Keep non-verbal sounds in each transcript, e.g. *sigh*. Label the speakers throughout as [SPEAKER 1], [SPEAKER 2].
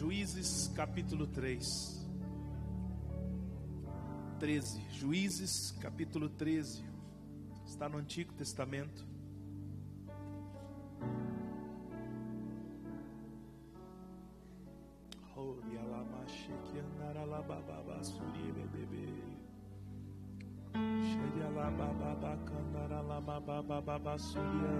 [SPEAKER 1] Juízes capítulo 3. 13. Juízes capítulo 13. Está no Antigo Testamento. Sheria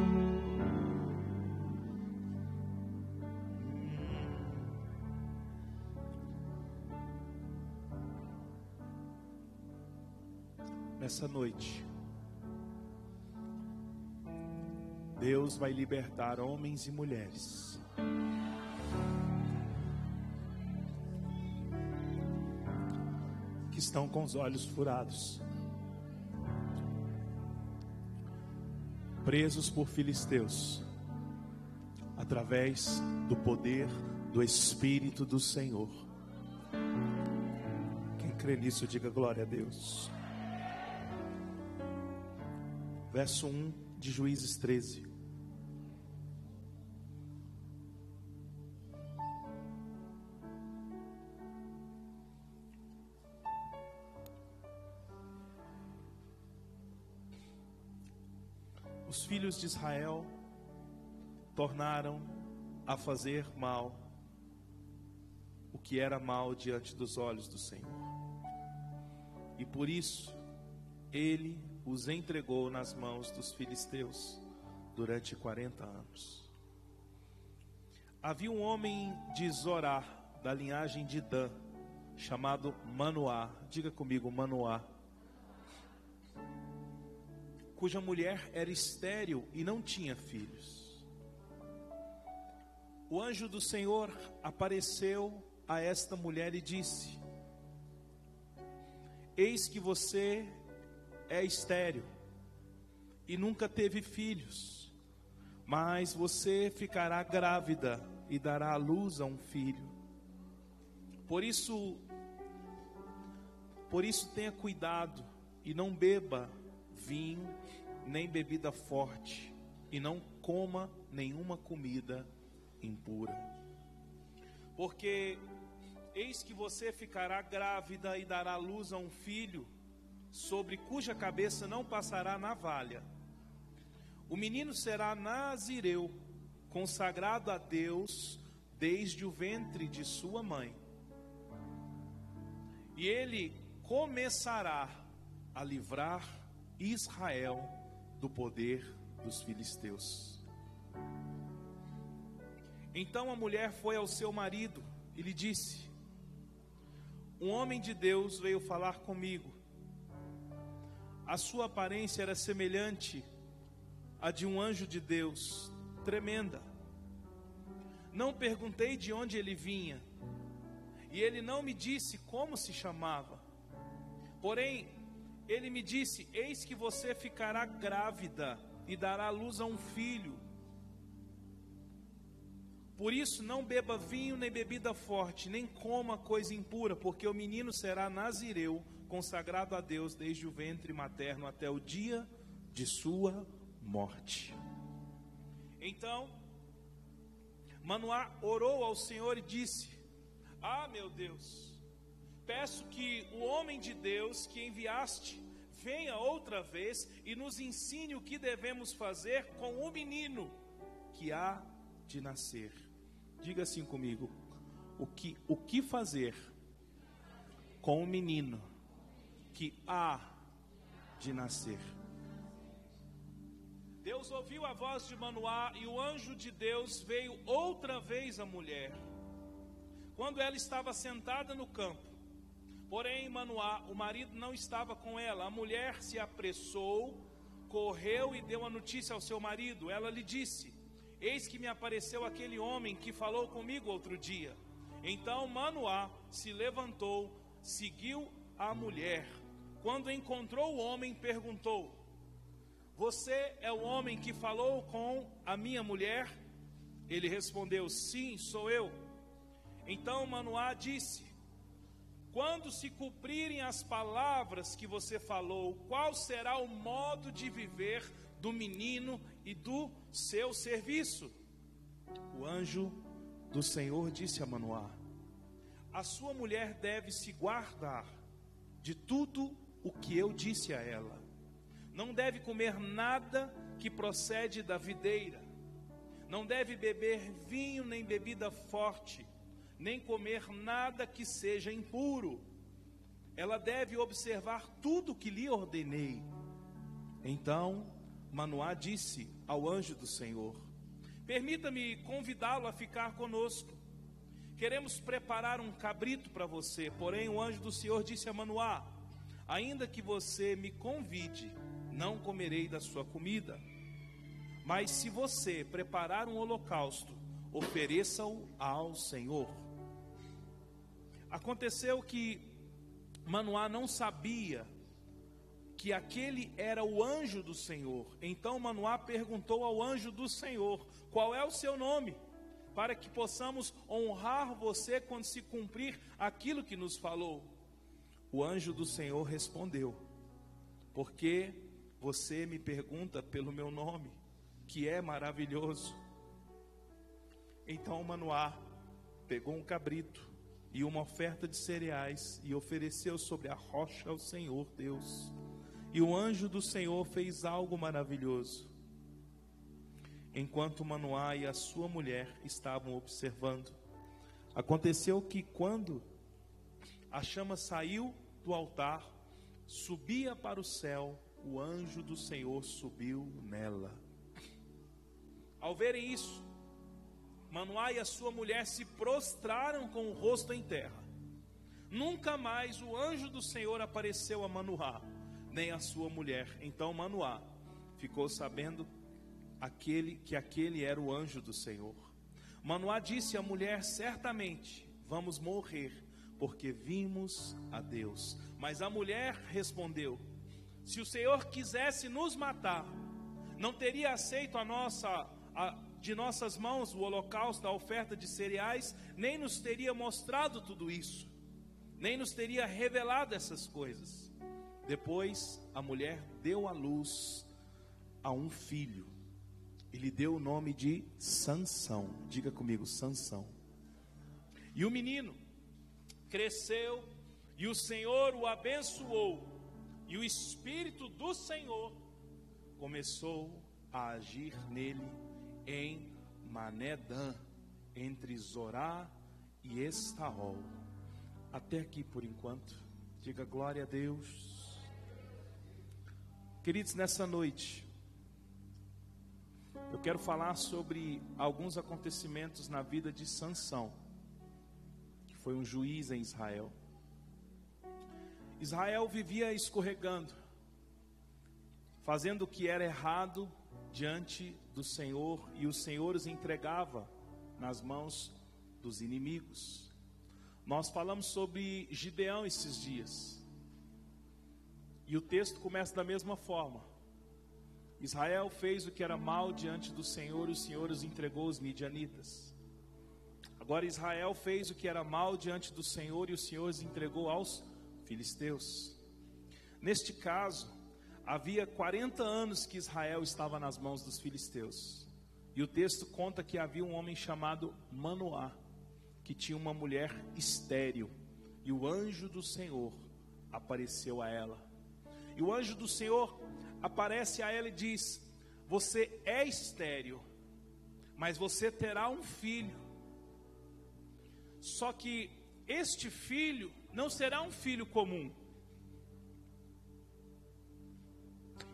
[SPEAKER 1] Nessa noite, Deus vai libertar homens e mulheres. Que estão com os olhos furados, presos por filisteus, através do poder do Espírito do Senhor. Quem crê nisso, diga glória a Deus. Verso 1 de Juízes 13. Os filhos de Israel tornaram a fazer mal o que era mal diante dos olhos do Senhor. E por isso ele os entregou nas mãos dos filisteus durante 40 anos. Havia um homem de Zorá, da linhagem de Dan, chamado Manoá. Diga comigo, Manoá. Cuja mulher era estéril e não tinha filhos. O anjo do Senhor apareceu a esta mulher e disse: Eis que você é estéril e nunca teve filhos, mas você ficará grávida e dará à luz a um filho. Por isso, por isso tenha cuidado e não beba vinho nem bebida forte e não coma nenhuma comida impura. Porque eis que você ficará grávida e dará luz a um filho sobre cuja cabeça não passará navalha. O menino será nazireu, consagrado a Deus desde o ventre de sua mãe. E ele começará a livrar Israel do poder dos filisteus. Então a mulher foi ao seu marido e lhe disse: Um homem de Deus veio falar comigo a sua aparência era semelhante à de um anjo de Deus, tremenda. Não perguntei de onde ele vinha, e ele não me disse como se chamava. Porém, ele me disse: Eis que você ficará grávida e dará luz a um filho. Por isso, não beba vinho nem bebida forte, nem coma coisa impura, porque o menino será nazireu consagrado a Deus desde o ventre materno até o dia de sua morte. Então, Manoá orou ao Senhor e disse: Ah, meu Deus, peço que o homem de Deus que enviaste venha outra vez e nos ensine o que devemos fazer com o menino que há de nascer. Diga assim comigo: o que, o que fazer com o menino que há de nascer. Deus ouviu a voz de Manoá e o anjo de Deus veio outra vez à mulher, quando ela estava sentada no campo. Porém, Manoá, o marido não estava com ela. A mulher se apressou, correu e deu a notícia ao seu marido. Ela lhe disse: Eis que me apareceu aquele homem que falou comigo outro dia. Então Manoá se levantou, seguiu a mulher. Quando encontrou o homem, perguntou: Você é o homem que falou com a minha mulher? Ele respondeu: Sim, sou eu. Então Manoá disse: Quando se cumprirem as palavras que você falou, qual será o modo de viver do menino e do seu serviço? O anjo do Senhor disse a Manoá: A sua mulher deve se guardar de tudo o que eu disse a ela. Não deve comer nada que procede da videira. Não deve beber vinho nem bebida forte nem comer nada que seja impuro. Ela deve observar tudo que lhe ordenei. Então Manoá disse ao anjo do Senhor: Permita-me convidá-lo a ficar conosco. Queremos preparar um cabrito para você. Porém, o anjo do Senhor disse a Manoá: Ainda que você me convide, não comerei da sua comida. Mas se você preparar um holocausto, ofereça-o ao Senhor. Aconteceu que Manoá não sabia que aquele era o anjo do Senhor. Então Manoá perguntou ao anjo do Senhor: Qual é o seu nome? Para que possamos honrar você quando se cumprir aquilo que nos falou. O anjo do Senhor respondeu: Porque você me pergunta pelo meu nome, que é maravilhoso. Então Manoá pegou um cabrito e uma oferta de cereais e ofereceu sobre a rocha ao Senhor Deus. E o anjo do Senhor fez algo maravilhoso. Enquanto Manoá e a sua mulher estavam observando, aconteceu que quando a chama saiu do altar, subia para o céu, o anjo do Senhor subiu nela. Ao verem isso, Manoá e a sua mulher se prostraram com o rosto em terra. Nunca mais o anjo do Senhor apareceu a Manoá, nem a sua mulher. Então Manoá ficou sabendo aquele que aquele era o anjo do Senhor. Manoá disse à mulher: Certamente vamos morrer, porque vimos a Deus. Mas a mulher respondeu: Se o Senhor quisesse nos matar, não teria aceito a nossa a, de nossas mãos o holocausto, a oferta de cereais, nem nos teria mostrado tudo isso, nem nos teria revelado essas coisas. Depois a mulher deu à luz a um filho, e lhe deu o nome de Sansão. Diga comigo, Sansão. E o menino cresceu, e o Senhor o abençoou, e o Espírito do Senhor começou a agir nele em Manedã, entre Zorá e Estaol. Até aqui por enquanto. Diga glória a Deus. Queridos, nessa noite, eu quero falar sobre alguns acontecimentos na vida de Sansão, foi um juiz em Israel. Israel vivia escorregando, fazendo o que era errado diante do Senhor e o Senhor os entregava nas mãos dos inimigos. Nós falamos sobre Gideão esses dias. E o texto começa da mesma forma. Israel fez o que era mal diante do Senhor e o Senhor os entregou aos midianitas. Agora Israel fez o que era mal diante do Senhor e o Senhor os entregou aos filisteus. Neste caso, havia 40 anos que Israel estava nas mãos dos filisteus. E o texto conta que havia um homem chamado Manoá, que tinha uma mulher estéril, e o anjo do Senhor apareceu a ela. E o anjo do Senhor aparece a ela e diz: Você é estéril, mas você terá um filho. Só que este filho não será um filho comum,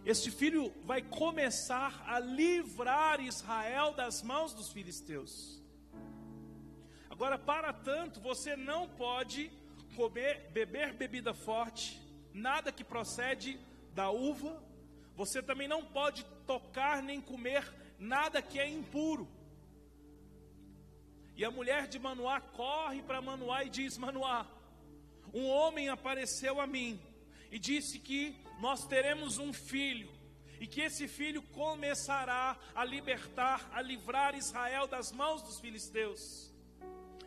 [SPEAKER 1] Este filho vai começar a livrar Israel das mãos dos filisteus. Agora, para tanto, você não pode comer, beber bebida forte, nada que procede da uva. Você também não pode tocar nem comer nada que é impuro. E a mulher de Manoá corre para Manoá e diz: Manoá, um homem apareceu a mim e disse que nós teremos um filho e que esse filho começará a libertar, a livrar Israel das mãos dos filisteus.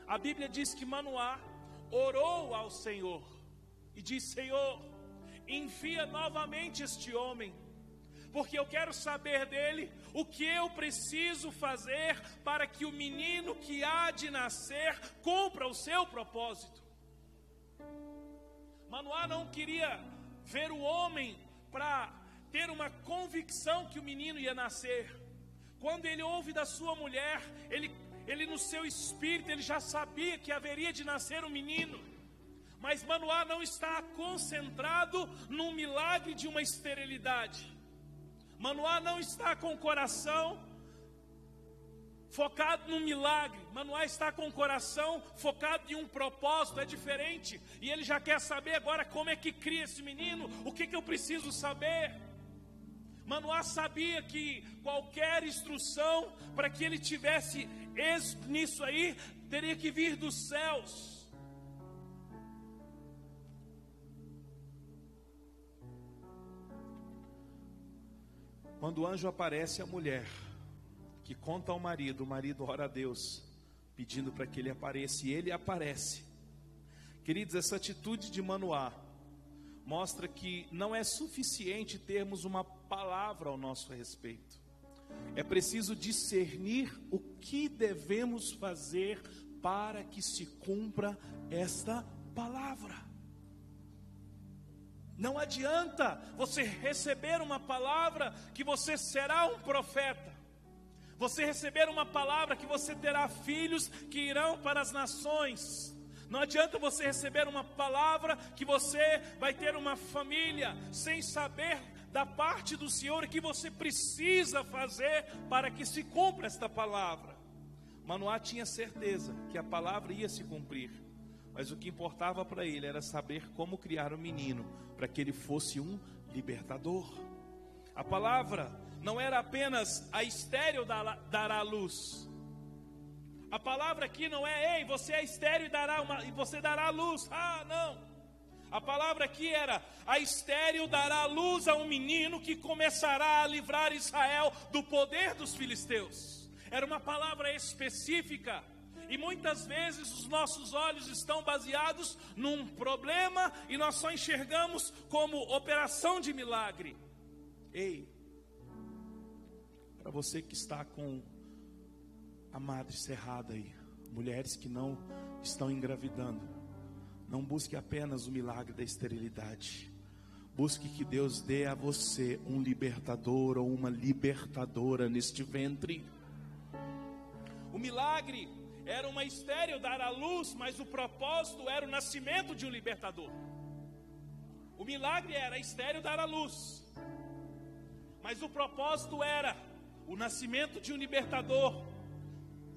[SPEAKER 1] A Bíblia diz que Manoá orou ao Senhor e disse: Senhor, envia novamente este homem, porque eu quero saber dele o que eu preciso fazer para que o menino que há de nascer cumpra o seu propósito. Manoá não queria ver o homem para ter uma convicção que o menino ia nascer. Quando ele ouve da sua mulher, ele, ele no seu espírito, ele já sabia que haveria de nascer um menino. Mas Manoá não está concentrado no milagre de uma esterilidade. Manoá não está com o coração focado no milagre. Manoá está com o coração focado em um propósito, é diferente. E ele já quer saber agora como é que cria esse menino, o que, que eu preciso saber. Manoá sabia que qualquer instrução para que ele tivesse êxito nisso aí teria que vir dos céus. Quando o anjo aparece à mulher, que conta ao marido, o marido ora a Deus, pedindo para que ele apareça, e ele aparece. Queridos, essa atitude de Manoá mostra que não é suficiente termos uma palavra ao nosso respeito. É preciso discernir o que devemos fazer para que se cumpra esta palavra. Não adianta você receber uma palavra que você será um profeta. Você receber uma palavra que você terá filhos que irão para as nações. Não adianta você receber uma palavra que você vai ter uma família sem saber da parte do Senhor que você precisa fazer para que se cumpra esta palavra. Manoá tinha certeza que a palavra ia se cumprir, mas o que importava para ele era saber como criar o um menino para que ele fosse um libertador. A palavra não era apenas a estéreo dará luz, a palavra aqui não é, ei, você é estéreo e, dará uma, e você dará luz. Ah, não. A palavra aqui era: a estéreo dará luz a um menino que começará a livrar Israel do poder dos filisteus. Era uma palavra específica. E muitas vezes os nossos olhos estão baseados num problema e nós só enxergamos como operação de milagre. Ei, para você que está com a madre cerrada aí, mulheres que não estão engravidando, não busque apenas o milagre da esterilidade. Busque que Deus dê a você um libertador ou uma libertadora neste ventre. O milagre era uma estéreo dar à luz, mas o propósito era o nascimento de um libertador. O milagre era estéreo dar à luz, mas o propósito era o nascimento de um libertador.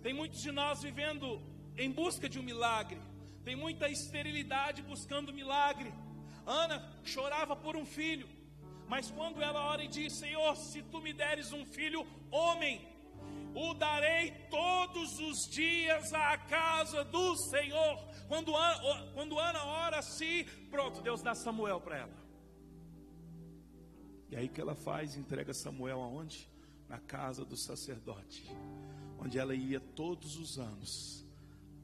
[SPEAKER 1] Tem muitos de nós vivendo em busca de um milagre. Tem muita esterilidade buscando milagre. Ana chorava por um filho, mas quando ela ora e diz: Senhor, se tu me deres um filho homem, o darei todos os dias à casa do Senhor. Quando Ana, quando Ana ora assim, pronto, Deus dá Samuel para ela. E aí que ela faz, entrega Samuel aonde? Na casa do sacerdote onde ela ia todos os anos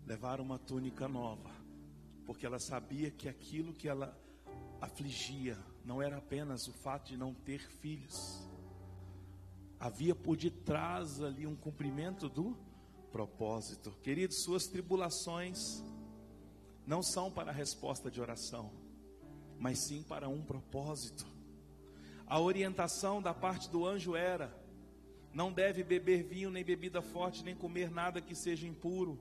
[SPEAKER 1] levar uma túnica nova, porque ela sabia que aquilo que ela afligia não era apenas o fato de não ter filhos, havia por detrás ali um cumprimento do propósito. Queridos, suas tribulações não são para resposta de oração, mas sim para um propósito. A orientação da parte do anjo era: não deve beber vinho, nem bebida forte, nem comer nada que seja impuro.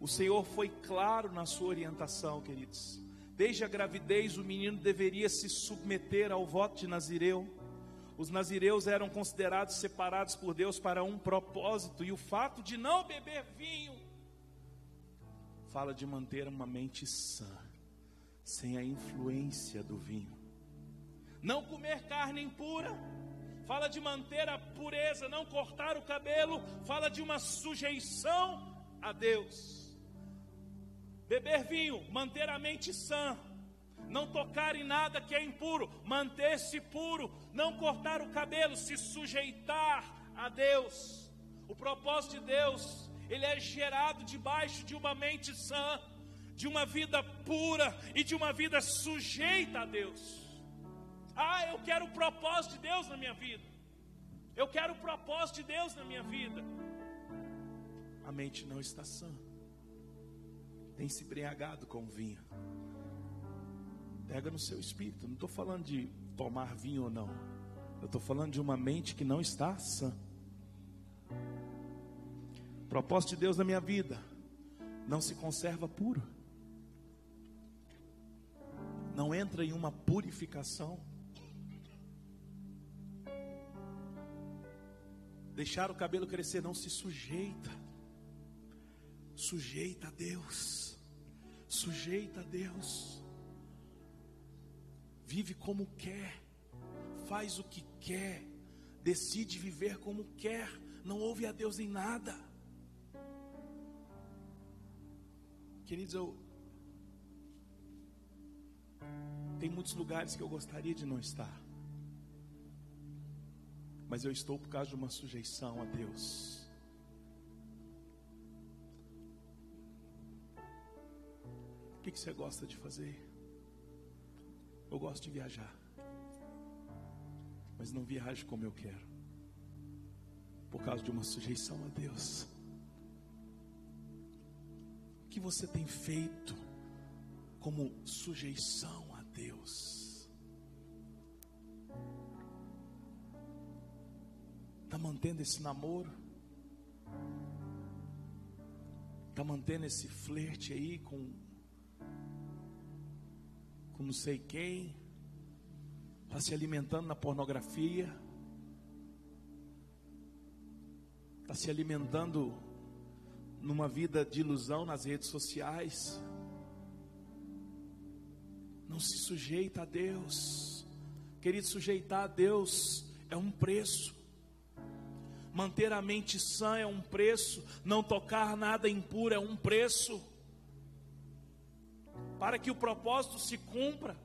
[SPEAKER 1] O Senhor foi claro na sua orientação, queridos. Desde a gravidez, o menino deveria se submeter ao voto de Nazireu. Os nazireus eram considerados separados por Deus para um propósito, e o fato de não beber vinho fala de manter uma mente sã, sem a influência do vinho. Não comer carne impura, fala de manter a pureza, não cortar o cabelo, fala de uma sujeição a Deus. Beber vinho, manter a mente sã, não tocar em nada que é impuro, manter-se puro, não cortar o cabelo, se sujeitar a Deus. O propósito de Deus, ele é gerado debaixo de uma mente sã, de uma vida pura e de uma vida sujeita a Deus. Ah, eu quero o propósito de Deus na minha vida. Eu quero o propósito de Deus na minha vida. A mente não está sã. Tem se embriagado com vinho. Pega no seu espírito. Não estou falando de tomar vinho ou não. Eu estou falando de uma mente que não está sã. Propósito de Deus na minha vida não se conserva puro. Não entra em uma purificação. Deixar o cabelo crescer não se sujeita. Sujeita a Deus. Sujeita a Deus. Vive como quer. Faz o que quer. Decide viver como quer. Não ouve a Deus em nada. Queridos, eu. Tem muitos lugares que eu gostaria de não estar mas eu estou por causa de uma sujeição a Deus. O que, que você gosta de fazer? Eu gosto de viajar, mas não viajo como eu quero, por causa de uma sujeição a Deus. O que você tem feito como sujeição a Deus? Está mantendo esse namoro? Está mantendo esse flerte aí com, com não sei quem? Está se alimentando na pornografia? Está se alimentando numa vida de ilusão nas redes sociais? Não se sujeita a Deus. Querido, sujeitar a Deus é um preço. Manter a mente sã é um preço, não tocar nada impuro é um preço. Para que o propósito se cumpra.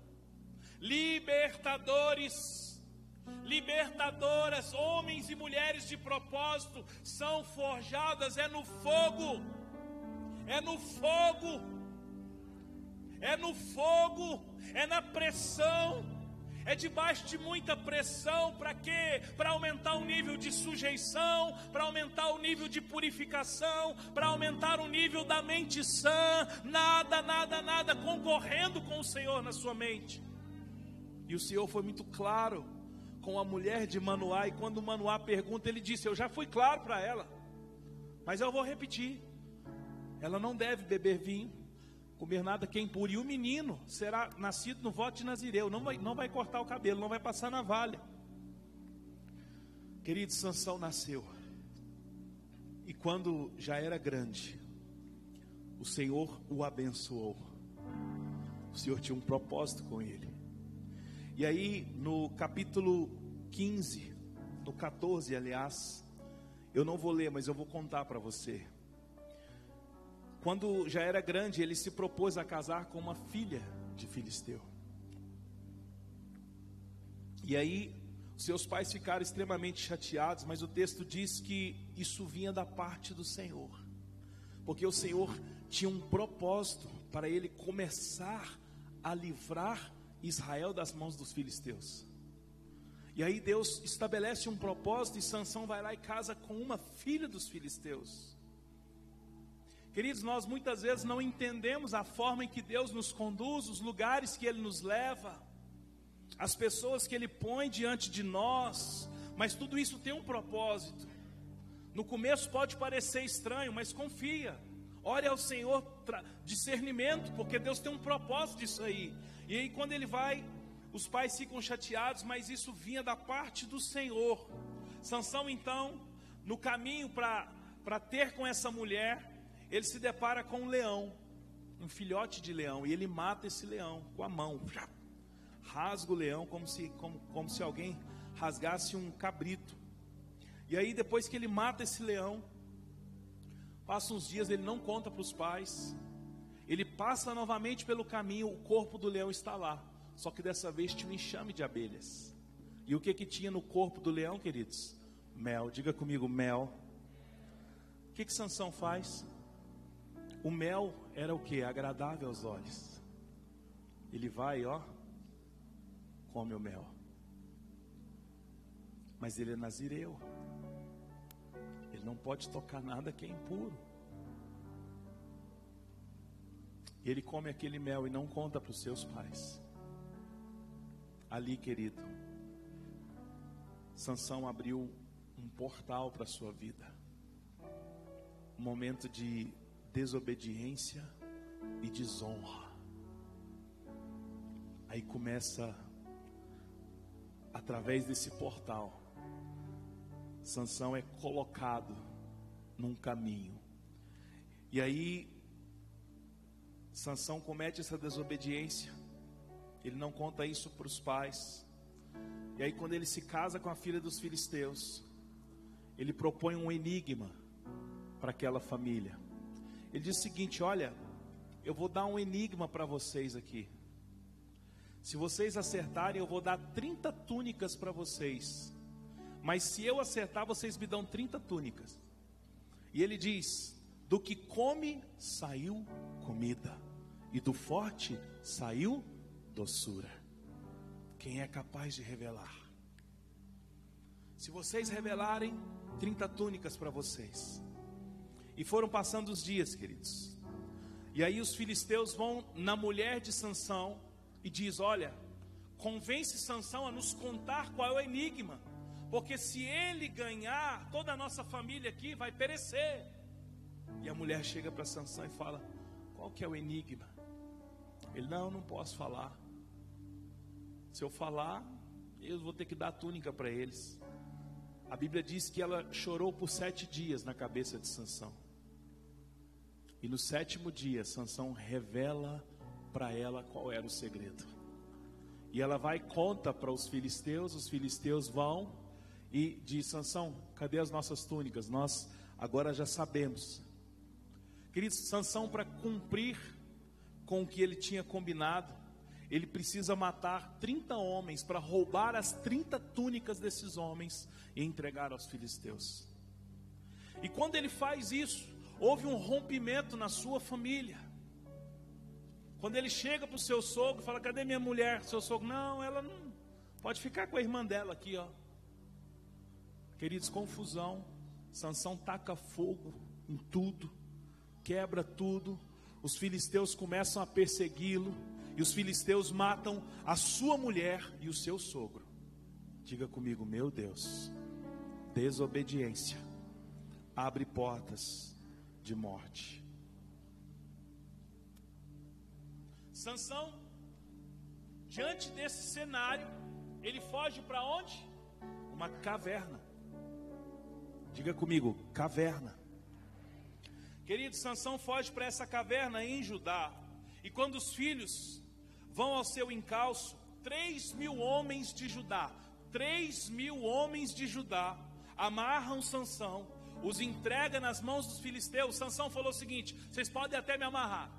[SPEAKER 1] Libertadores, libertadoras, homens e mulheres de propósito são forjadas é no fogo. É no fogo. É no fogo, é na pressão é debaixo de muita pressão, para quê? Para aumentar o nível de sujeição, para aumentar o nível de purificação, para aumentar o nível da mente sã, nada, nada, nada concorrendo com o Senhor na sua mente. E o Senhor foi muito claro com a mulher de Manoá, e quando Manoá pergunta, ele disse: Eu já fui claro para ela, mas eu vou repetir. Ela não deve beber vinho, comer nada que é impuro. E o menino será nascido no voto de Nazireu, não vai, não vai cortar o cabelo, não vai passar navalha. Querido, Sansão nasceu. E quando já era grande, o Senhor o abençoou. O Senhor tinha um propósito com ele. E aí, no capítulo 15, no 14, aliás, eu não vou ler, mas eu vou contar para você. Quando já era grande, ele se propôs a casar com uma filha de Filisteu. E aí, seus pais ficaram extremamente chateados, mas o texto diz que isso vinha da parte do Senhor, porque o Senhor tinha um propósito para ele começar a livrar Israel das mãos dos filisteus. E aí Deus estabelece um propósito e Sansão vai lá e casa com uma filha dos filisteus. Queridos, nós muitas vezes não entendemos a forma em que Deus nos conduz, os lugares que Ele nos leva, as pessoas que Ele põe diante de nós, mas tudo isso tem um propósito. No começo pode parecer estranho, mas confia. Ore ao Senhor discernimento, porque Deus tem um propósito disso aí. E aí quando ele vai, os pais ficam chateados, mas isso vinha da parte do Senhor. Sansão então, no caminho para ter com essa mulher, ele se depara com um leão, um filhote de leão, e ele mata esse leão com a mão. Rasga o leão como se, como, como se alguém rasgasse um cabrito. E aí, depois que ele mata esse leão, Passa uns dias, ele não conta para os pais. Ele passa novamente pelo caminho, o corpo do leão está lá. Só que dessa vez tinha um enxame de abelhas. E o que que tinha no corpo do leão, queridos? Mel. Diga comigo, mel. O que que Sansão faz? O mel era o que? Agradável aos olhos. Ele vai, ó, come o mel. Mas ele é nazireu. Ele não pode tocar nada que é impuro. Ele come aquele mel e não conta para os seus pais. Ali, querido, Sansão abriu um portal para a sua vida. Um momento de desobediência e desonra. Aí começa através desse portal Sansão é colocado num caminho. E aí Sansão comete essa desobediência. Ele não conta isso para os pais. E aí quando ele se casa com a filha dos filisteus, ele propõe um enigma para aquela família. Ele diz o seguinte: "Olha, eu vou dar um enigma para vocês aqui. Se vocês acertarem, eu vou dar 30 túnicas para vocês. Mas se eu acertar, vocês me dão 30 túnicas. E ele diz: Do que come saiu comida, e do forte saiu doçura. Quem é capaz de revelar? Se vocês revelarem, 30 túnicas para vocês. E foram passando os dias, queridos. E aí os filisteus vão na mulher de Sansão e diz: "Olha, convence Sansão a nos contar qual é o enigma porque se ele ganhar, toda a nossa família aqui vai perecer. E a mulher chega para Sansão e fala: Qual que é o enigma? Ele: Não, não posso falar. Se eu falar, eu vou ter que dar túnica para eles. A Bíblia diz que ela chorou por sete dias na cabeça de Sansão. E no sétimo dia, Sansão revela para ela qual era o segredo. E ela vai e conta para os filisteus, os filisteus vão e diz: Sansão, cadê as nossas túnicas? Nós agora já sabemos. Queridos, Sansão, para cumprir com o que ele tinha combinado, ele precisa matar 30 homens para roubar as 30 túnicas desses homens e entregar aos filisteus. E quando ele faz isso, houve um rompimento na sua família. Quando ele chega para o seu sogro, fala: Cadê minha mulher? Seu sogro, não, ela não. Pode ficar com a irmã dela aqui, ó. Queridos, confusão. Sansão taca fogo em tudo, quebra tudo. Os filisteus começam a persegui-lo e os filisteus matam a sua mulher e o seu sogro. Diga comigo, meu Deus. Desobediência abre portas de morte. Sansão, diante desse cenário, ele foge para onde? Uma caverna. Diga comigo, caverna. Querido, Sansão foge para essa caverna em Judá. E quando os filhos vão ao seu encalço, três mil homens de Judá, três mil homens de Judá, amarram Sansão, os entrega nas mãos dos filisteus. Sansão falou o seguinte: vocês podem até me amarrar,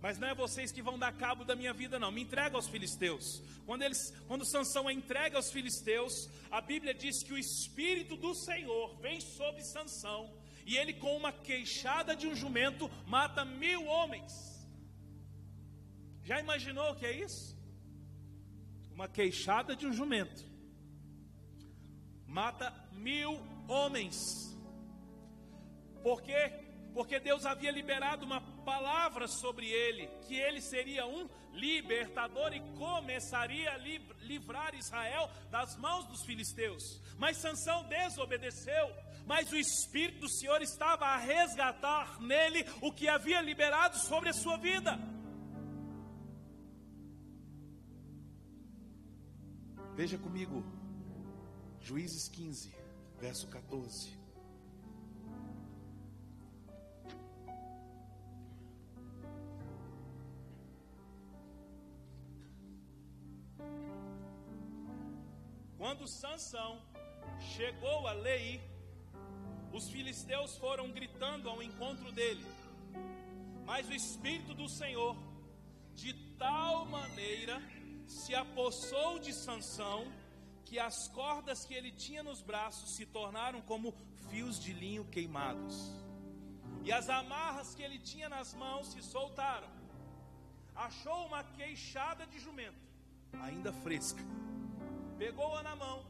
[SPEAKER 1] mas não é vocês que vão dar cabo da minha vida, não. Me entrega aos filisteus. Quando, eles, quando Sansão é entregue aos filisteus, a Bíblia diz que o Espírito do Senhor vem sobre Sansão, e ele, com uma queixada de um jumento, mata mil homens. Já imaginou o que é isso? Uma queixada de um jumento mata mil homens. Por quê? porque Deus havia liberado uma palavra sobre ele, que ele seria um libertador e começaria a livrar Israel das mãos dos filisteus. Mas Sansão desobedeceu, mas o espírito do Senhor estava a resgatar nele o que havia liberado sobre a sua vida. Veja comigo, Juízes 15, verso 14. Quando Sansão chegou a Lei, os filisteus foram gritando ao encontro dele. Mas o Espírito do Senhor, de tal maneira, se apossou de Sansão, que as cordas que ele tinha nos braços se tornaram como fios de linho queimados. E as amarras que ele tinha nas mãos se soltaram. Achou uma queixada de jumento, ainda fresca. Pegou-a na mão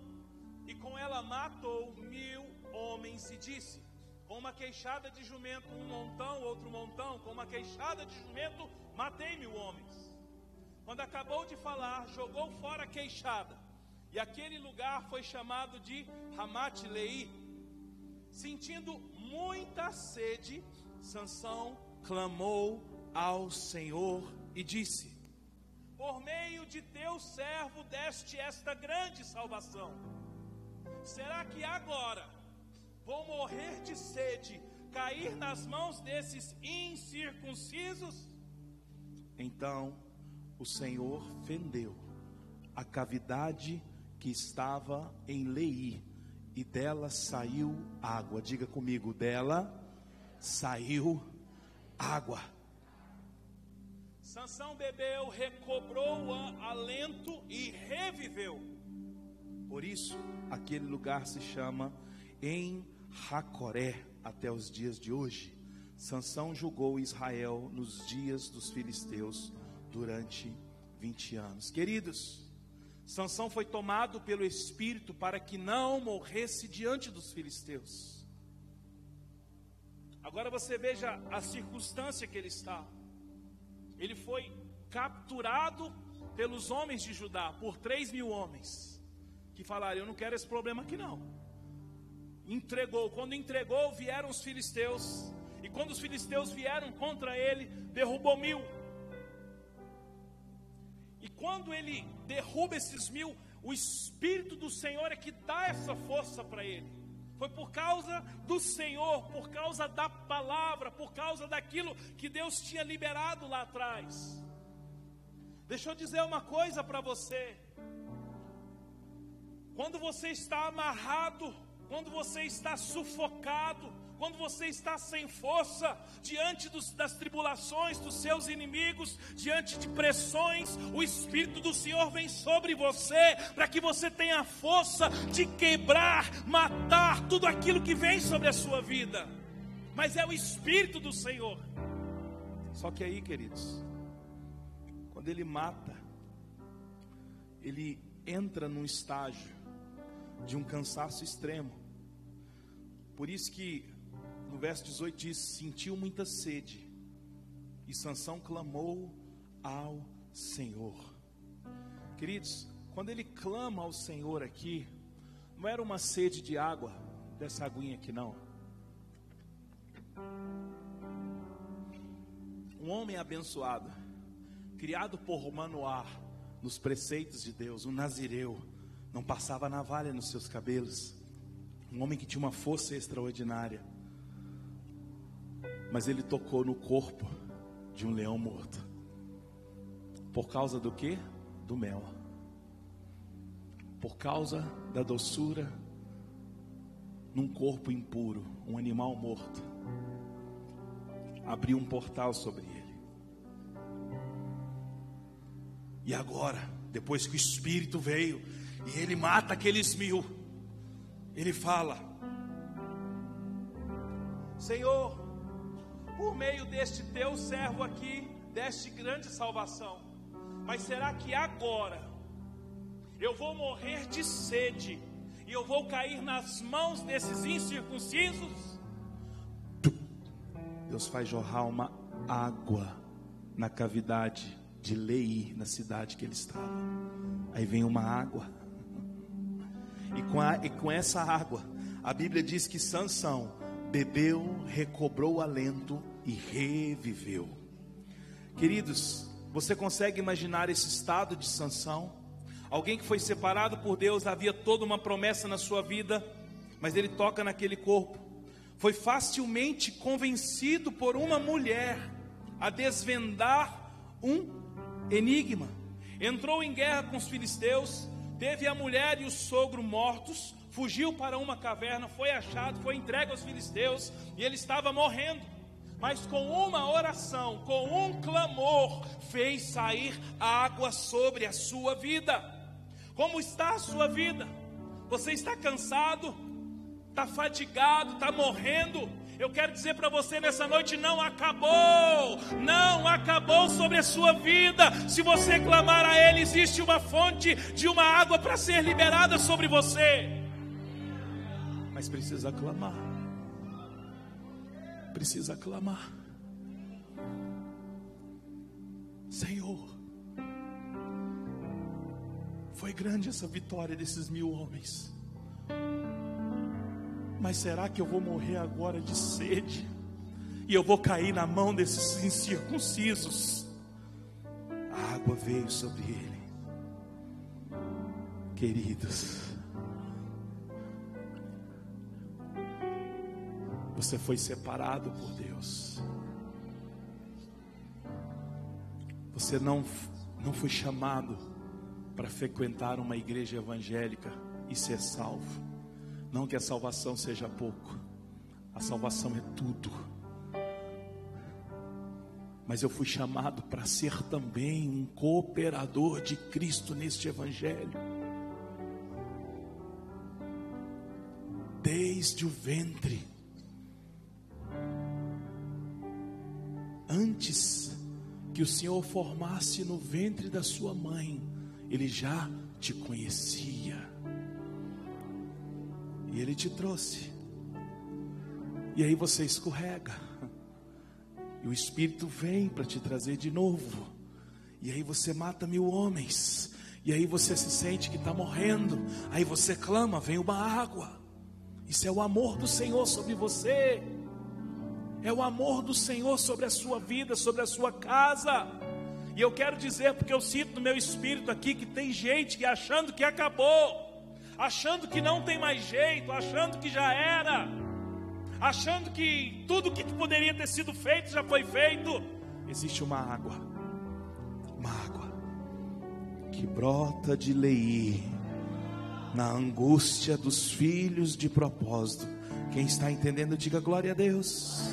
[SPEAKER 1] e com ela matou mil homens e disse: Com uma queixada de jumento, um montão, outro montão, com uma queixada de jumento, matei mil homens. Quando acabou de falar, jogou fora a queixada, e aquele lugar foi chamado de Ramat Lei. Sentindo muita sede, Sansão clamou ao Senhor e disse: Por meio de teu servo deste esta grande salvação. Será que agora vou morrer de sede, cair nas mãos desses incircuncisos? Então o Senhor fendeu a cavidade que estava em Lei, e dela saiu água. Diga comigo, dela saiu água. Sansão bebeu, recobrou o alento e reviveu. Por isso, aquele lugar se chama em Racoré até os dias de hoje. Sansão julgou Israel nos dias dos filisteus durante 20 anos. Queridos, Sansão foi tomado pelo Espírito para que não morresse diante dos filisteus. Agora você veja a circunstância que ele está. Ele foi capturado pelos homens de Judá, por três mil homens, que falaram: Eu não quero esse problema aqui não. Entregou, quando entregou, vieram os filisteus, e quando os filisteus vieram contra ele, derrubou mil. E quando ele derruba esses mil, o Espírito do Senhor é que dá essa força para ele. Foi por causa do Senhor, por causa da palavra, por causa daquilo que Deus tinha liberado lá atrás. Deixa eu dizer uma coisa para você. Quando você está amarrado, quando você está sufocado, quando você está sem força, diante dos, das tribulações dos seus inimigos, diante de pressões, o Espírito do Senhor vem sobre você, para que você tenha força de quebrar, matar tudo aquilo que vem sobre a sua vida. Mas é o Espírito do Senhor. Só que aí, queridos, quando ele mata, ele entra num estágio de um cansaço extremo. Por isso que no verso 18 diz: sentiu muita sede, e Sansão clamou ao Senhor. Queridos, quando ele clama ao Senhor aqui, não era uma sede de água, dessa aguinha aqui não. Um homem abençoado, criado por Manoá, nos preceitos de Deus, um nazireu, não passava navalha nos seus cabelos, um homem que tinha uma força extraordinária mas ele tocou no corpo de um leão morto. Por causa do que? Do mel. Por causa da doçura num corpo impuro, um animal morto. Abriu um portal sobre ele. E agora, depois que o Espírito veio e ele mata aqueles mil, ele fala: Senhor, por meio deste teu servo aqui, deste grande salvação. Mas será que agora eu vou morrer de sede e eu vou cair nas mãos desses incircuncisos? Deus faz jorrar uma água na cavidade de Lei, na cidade que ele estava. Aí vem uma água. E com, a, e com essa água, a Bíblia diz que Sansão bebeu, recobrou o alento e reviveu. Queridos, você consegue imaginar esse estado de sanção? Alguém que foi separado por Deus, havia toda uma promessa na sua vida, mas ele toca naquele corpo. Foi facilmente convencido por uma mulher a desvendar um enigma. Entrou em guerra com os filisteus, teve a mulher e o sogro mortos, fugiu para uma caverna, foi achado, foi entregue aos filisteus e ele estava morrendo. Mas com uma oração, com um clamor, fez sair água sobre a sua vida. Como está a sua vida? Você está cansado? Está fadigado? Está morrendo? Eu quero dizer para você nessa noite: não acabou, não acabou sobre a sua vida. Se você clamar a Ele, existe uma fonte de uma água para ser liberada sobre você. Mas precisa clamar, precisa clamar, Senhor. Foi grande essa vitória desses mil homens. Mas será que eu vou morrer agora de sede? E eu vou cair na mão desses incircuncisos? A água veio sobre ele. Queridos, você foi separado por Deus. Você não, não foi chamado para frequentar uma igreja evangélica e ser salvo. Não que a salvação seja pouco, a salvação é tudo. Mas eu fui chamado para ser também um cooperador de Cristo neste Evangelho. Desde o ventre, antes que o Senhor formasse no ventre da sua mãe, Ele já te conhecia. E Ele te trouxe. E aí você escorrega. E o Espírito vem para te trazer de novo. E aí você mata mil homens. E aí você se sente que está morrendo. Aí você clama, vem uma água. Isso é o amor do Senhor sobre você. É o amor do Senhor sobre a sua vida, sobre a sua casa. E eu quero dizer, porque eu sinto no meu espírito aqui que tem gente que achando que acabou achando que não tem mais jeito, achando que já era, achando que tudo que poderia ter sido feito já foi feito. Existe uma água, uma água que brota de Leí, na angústia dos filhos de propósito. Quem está entendendo, diga glória a Deus.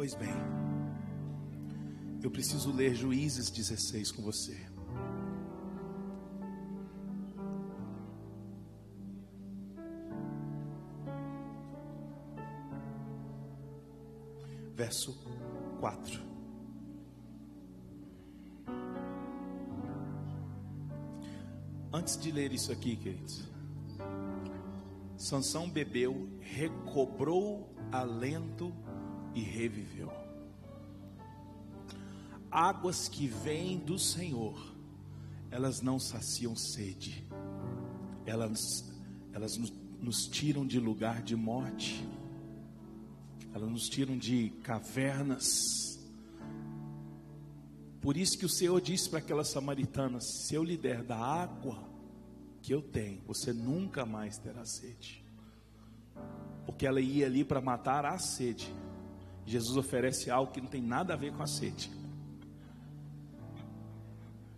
[SPEAKER 1] Pois bem, eu preciso ler Juízes 16 com você. Verso 4. Antes de ler isso aqui, queridos, Sansão bebeu, recobrou alento e reviveu águas que vêm do Senhor, elas não saciam sede, elas, elas nos, nos tiram de lugar de morte, elas nos tiram de cavernas. Por isso que o Senhor disse para aquela samaritana: se eu lhe der da água que eu tenho, você nunca mais terá sede. Porque ela ia ali para matar a sede. Jesus oferece algo que não tem nada a ver com a sede.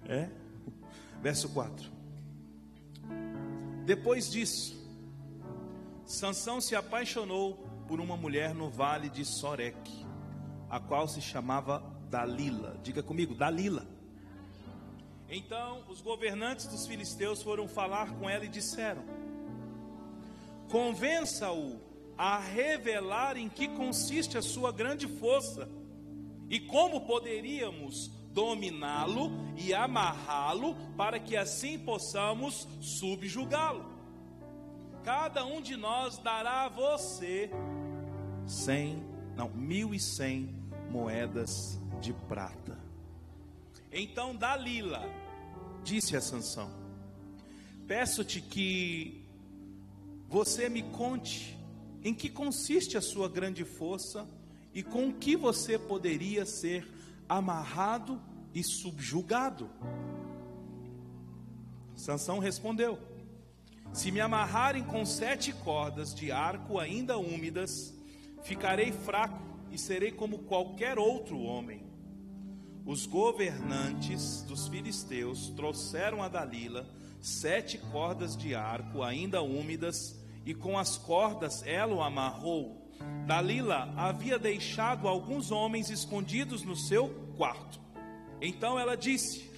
[SPEAKER 1] É? Verso 4. Depois disso, Sansão se apaixonou por uma mulher no vale de Soreque, a qual se chamava Dalila. Diga comigo, Dalila. Então os governantes dos filisteus foram falar com ela e disseram: Convença-o a revelar em que consiste a sua grande força e como poderíamos dominá-lo e amarrá-lo, para que assim possamos subjugá-lo. Cada um de nós dará a você cem, não, mil e cem moedas de prata. Então Dalila disse a Sansão: Peço-te que você me conte em que consiste a sua grande força e com que você poderia ser amarrado e subjugado. Sansão respondeu: Se me amarrarem com sete cordas de arco ainda úmidas, ficarei fraco e serei como qualquer outro homem. os governantes dos filisteus trouxeram a Dalila sete cordas de arco ainda úmidas e com as cordas ela o amarrou. Dalila havia deixado alguns homens escondidos no seu quarto. Então ela disse: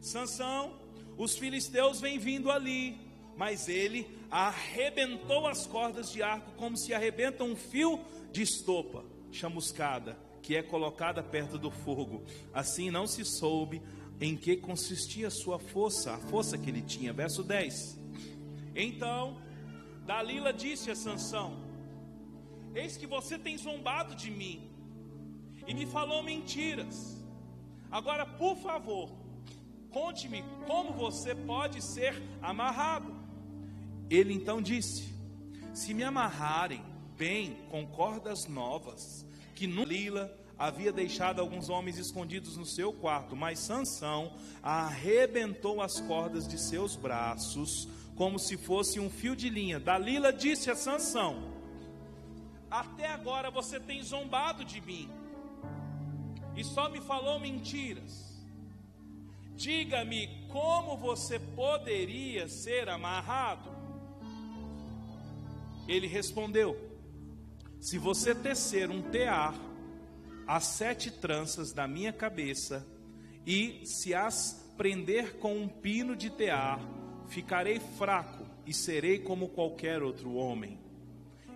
[SPEAKER 1] Sansão, os filisteus vêm vindo ali. Mas ele arrebentou as cordas de arco como se arrebenta um fio de estopa chamuscada, que é colocada perto do fogo. Assim não se soube em que consistia sua força, a força que ele tinha. Verso 10. Então Dalila disse a Sansão: Eis que você tem zombado de mim e me falou mentiras. Agora, por favor, conte-me como você pode ser amarrado. Ele então disse: Se me amarrarem bem com cordas novas, que Dalila havia deixado alguns homens escondidos no seu quarto, mas Sansão arrebentou as cordas de seus braços como se fosse um fio de linha. Dalila disse a Sansão: Até agora você tem zombado de mim e só me falou mentiras. Diga-me como você poderia ser amarrado? Ele respondeu: Se você tecer um tear as sete tranças da minha cabeça e se as prender com um pino de tear, ficarei fraco e serei como qualquer outro homem.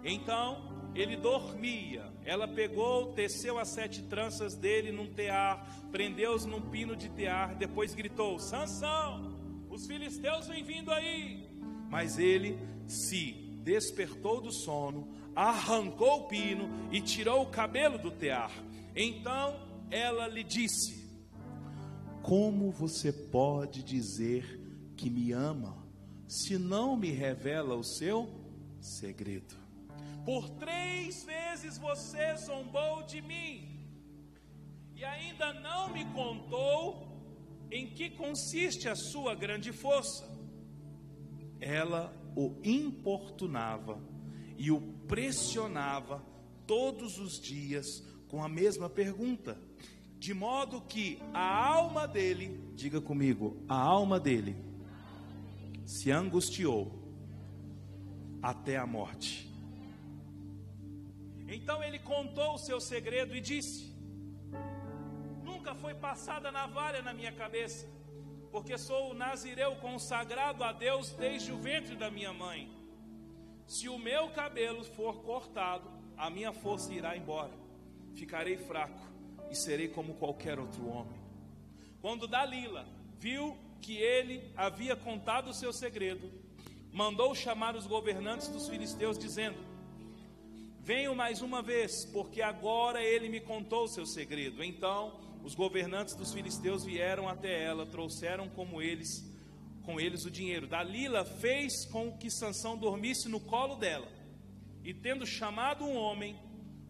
[SPEAKER 1] Então ele dormia. Ela pegou, teceu as sete tranças dele num tear, prendeu-os num pino de tear, depois gritou: Sansão, os filisteus vêm vindo aí. Mas ele se despertou do sono, arrancou o pino e tirou o cabelo do tear. Então ela lhe disse: Como você pode dizer que me ama, se não me revela o seu segredo. Por três vezes você zombou de mim e ainda não me contou em que consiste a sua grande força. Ela o importunava e o pressionava todos os dias com a mesma pergunta, de modo que a alma dele, diga comigo, a alma dele se angustiou até a morte. Então ele contou o seu segredo e disse: Nunca foi passada navalha na minha cabeça, porque sou o nazireu consagrado a Deus desde o ventre da minha mãe. Se o meu cabelo for cortado, a minha força irá embora, ficarei fraco e serei como qualquer outro homem. Quando Dalila viu que ele havia contado o seu segredo, mandou chamar os governantes dos filisteus, dizendo: Venham mais uma vez, porque agora ele me contou o seu segredo. Então os governantes dos filisteus vieram até ela, trouxeram como eles com eles o dinheiro. Dalila fez com que Sansão dormisse no colo dela, e tendo chamado um homem,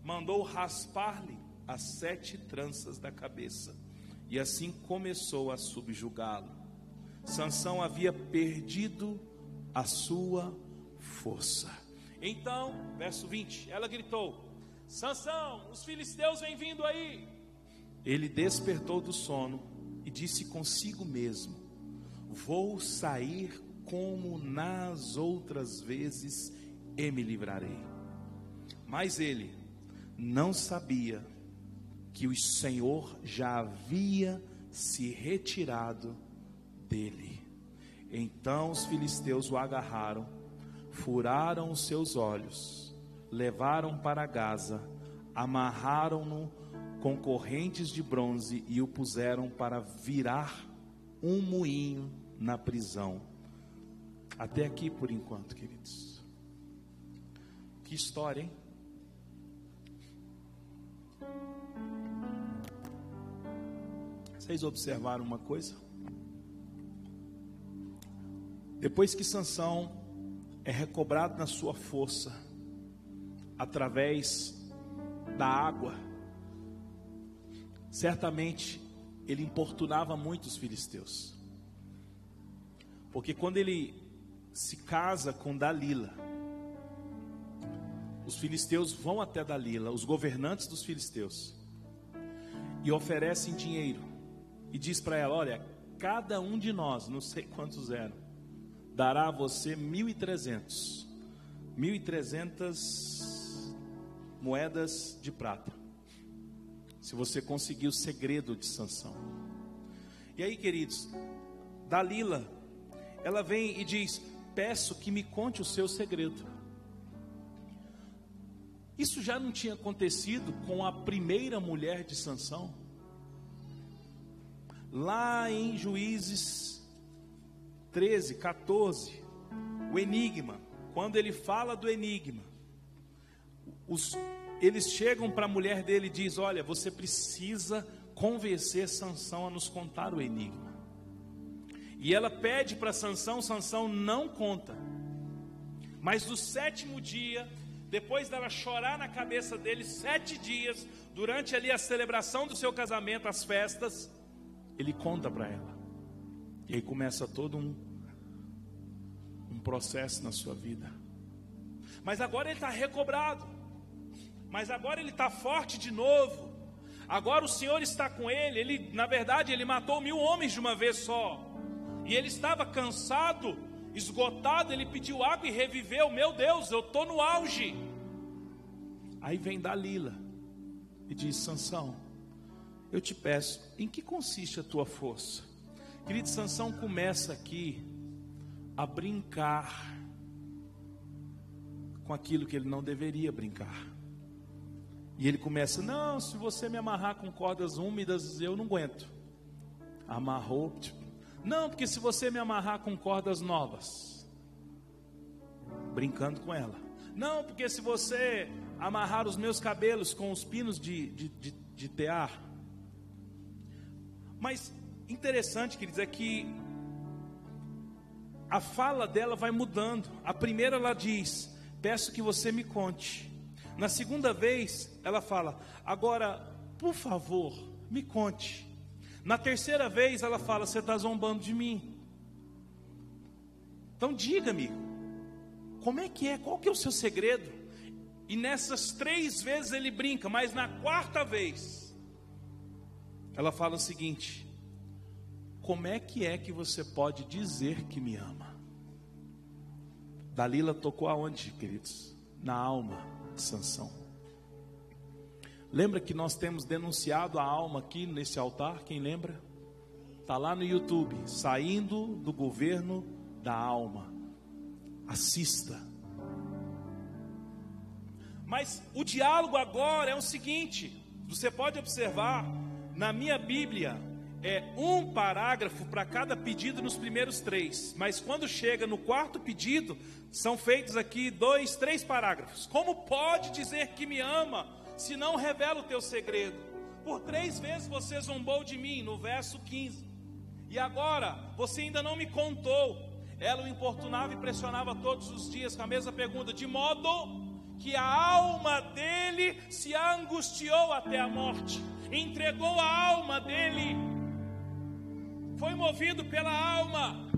[SPEAKER 1] mandou raspar-lhe as sete tranças da cabeça, e assim começou a subjugá-lo. Sansão havia perdido a sua força. Então, verso 20, ela gritou: Sansão, os filisteus vêm vindo aí. Ele despertou do sono e disse consigo mesmo: Vou sair como nas outras vezes e me livrarei. Mas ele não sabia que o Senhor já havia se retirado dele. Então os filisteus o agarraram, furaram os seus olhos, levaram para Gaza, amarraram-no com correntes de bronze e o puseram para virar um moinho na prisão. Até aqui por enquanto, queridos. Que história, hein? Vocês observaram uma coisa? Depois que Sansão é recobrado na sua força através da água, certamente ele importunava muito os filisteus. Porque quando ele se casa com Dalila, os filisteus vão até Dalila, os governantes dos filisteus, e oferecem dinheiro e diz para ela: Olha, cada um de nós, não sei quantos eram, dará a você 1.300. 1.300 moedas de prata. Se você conseguir o segredo de Sansão. E aí, queridos, Dalila, ela vem e diz: Peço que me conte o seu segredo. Isso já não tinha acontecido com a primeira mulher de Sansão? Lá em Juízes 13, 14, o enigma, quando ele fala do enigma, os, eles chegam para a mulher dele e diz: "Olha, você precisa convencer Sansão a nos contar o enigma". E ela pede para Sansão, Sansão não conta. Mas no sétimo dia, depois dela chorar na cabeça dele sete dias, durante ali a celebração do seu casamento, as festas, ele conta para ela. E aí começa todo um, um processo na sua vida. Mas agora ele está recobrado. Mas agora ele está forte de novo. Agora o Senhor está com ele. Ele, na verdade, ele matou mil homens de uma vez só. E ele estava cansado esgotado, ele pediu água e reviveu. Meu Deus, eu estou no auge. Aí vem Dalila e diz: Sansão, eu te peço, em que consiste a tua força? Querido, Sansão começa aqui a brincar com aquilo que ele não deveria brincar. E ele começa: Não, se você me amarrar com cordas úmidas, eu não aguento. Amarrou, tipo, não, porque se você me amarrar com cordas novas, brincando com ela. Não, porque se você amarrar os meus cabelos com os pinos de, de, de, de tear. Mas interessante, queridos, é que a fala dela vai mudando. A primeira ela diz: Peço que você me conte. Na segunda vez, ela fala: Agora, por favor, me conte. Na terceira vez ela fala: Você está zombando de mim. Então diga-me, como é que é? Qual que é o seu segredo? E nessas três vezes ele brinca, mas na quarta vez ela fala o seguinte: Como é que é que você pode dizer que me ama? Dalila tocou aonde, queridos? Na alma de Sansão. Lembra que nós temos denunciado a alma aqui nesse altar? Quem lembra? Está lá no YouTube, saindo do governo da alma. Assista. Mas o diálogo agora é o seguinte: você pode observar, na minha Bíblia, é um parágrafo para cada pedido nos primeiros três, mas quando chega no quarto pedido, são feitos aqui dois, três parágrafos. Como pode dizer que me ama? se não revela o teu segredo. Por três vezes você zombou de mim, no verso 15. E agora, você ainda não me contou. Ela o importunava e pressionava todos os dias com a mesma pergunta, de modo que a alma dele se angustiou até a morte, entregou a alma dele, foi movido pela alma,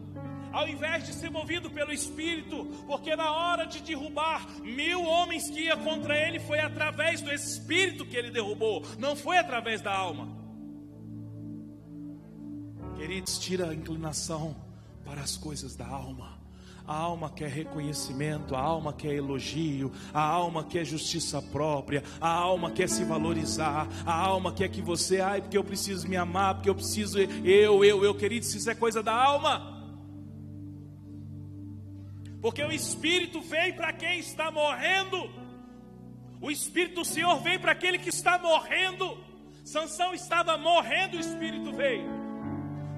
[SPEAKER 1] ao invés de ser movido pelo Espírito, porque na hora de derrubar mil homens que ia contra ele, foi através do Espírito que ele derrubou, não foi através da alma. Queridos, tira a inclinação para as coisas da alma. A alma quer reconhecimento, a alma quer elogio, a alma quer justiça própria, a alma quer se valorizar, a alma quer que você, ai, porque eu preciso me amar, porque eu preciso, eu, eu, eu, querido, isso é coisa da alma. Porque o Espírito vem para quem está morrendo. O Espírito do Senhor vem para aquele que está morrendo. Sansão estava morrendo, o Espírito veio.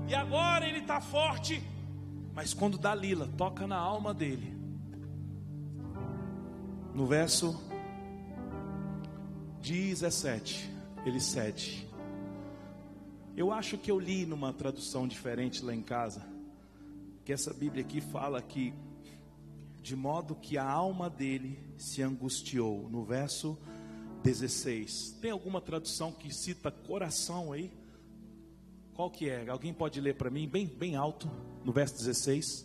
[SPEAKER 1] E agora ele está forte. Mas quando Dalila toca na alma dele, no verso 17, ele cede. Eu acho que eu li numa tradução diferente lá em casa, que essa Bíblia aqui fala que de modo que a alma dele se angustiou. No verso 16. Tem alguma tradução que cita coração aí? Qual que é? Alguém pode ler para mim bem, bem alto, no verso 16?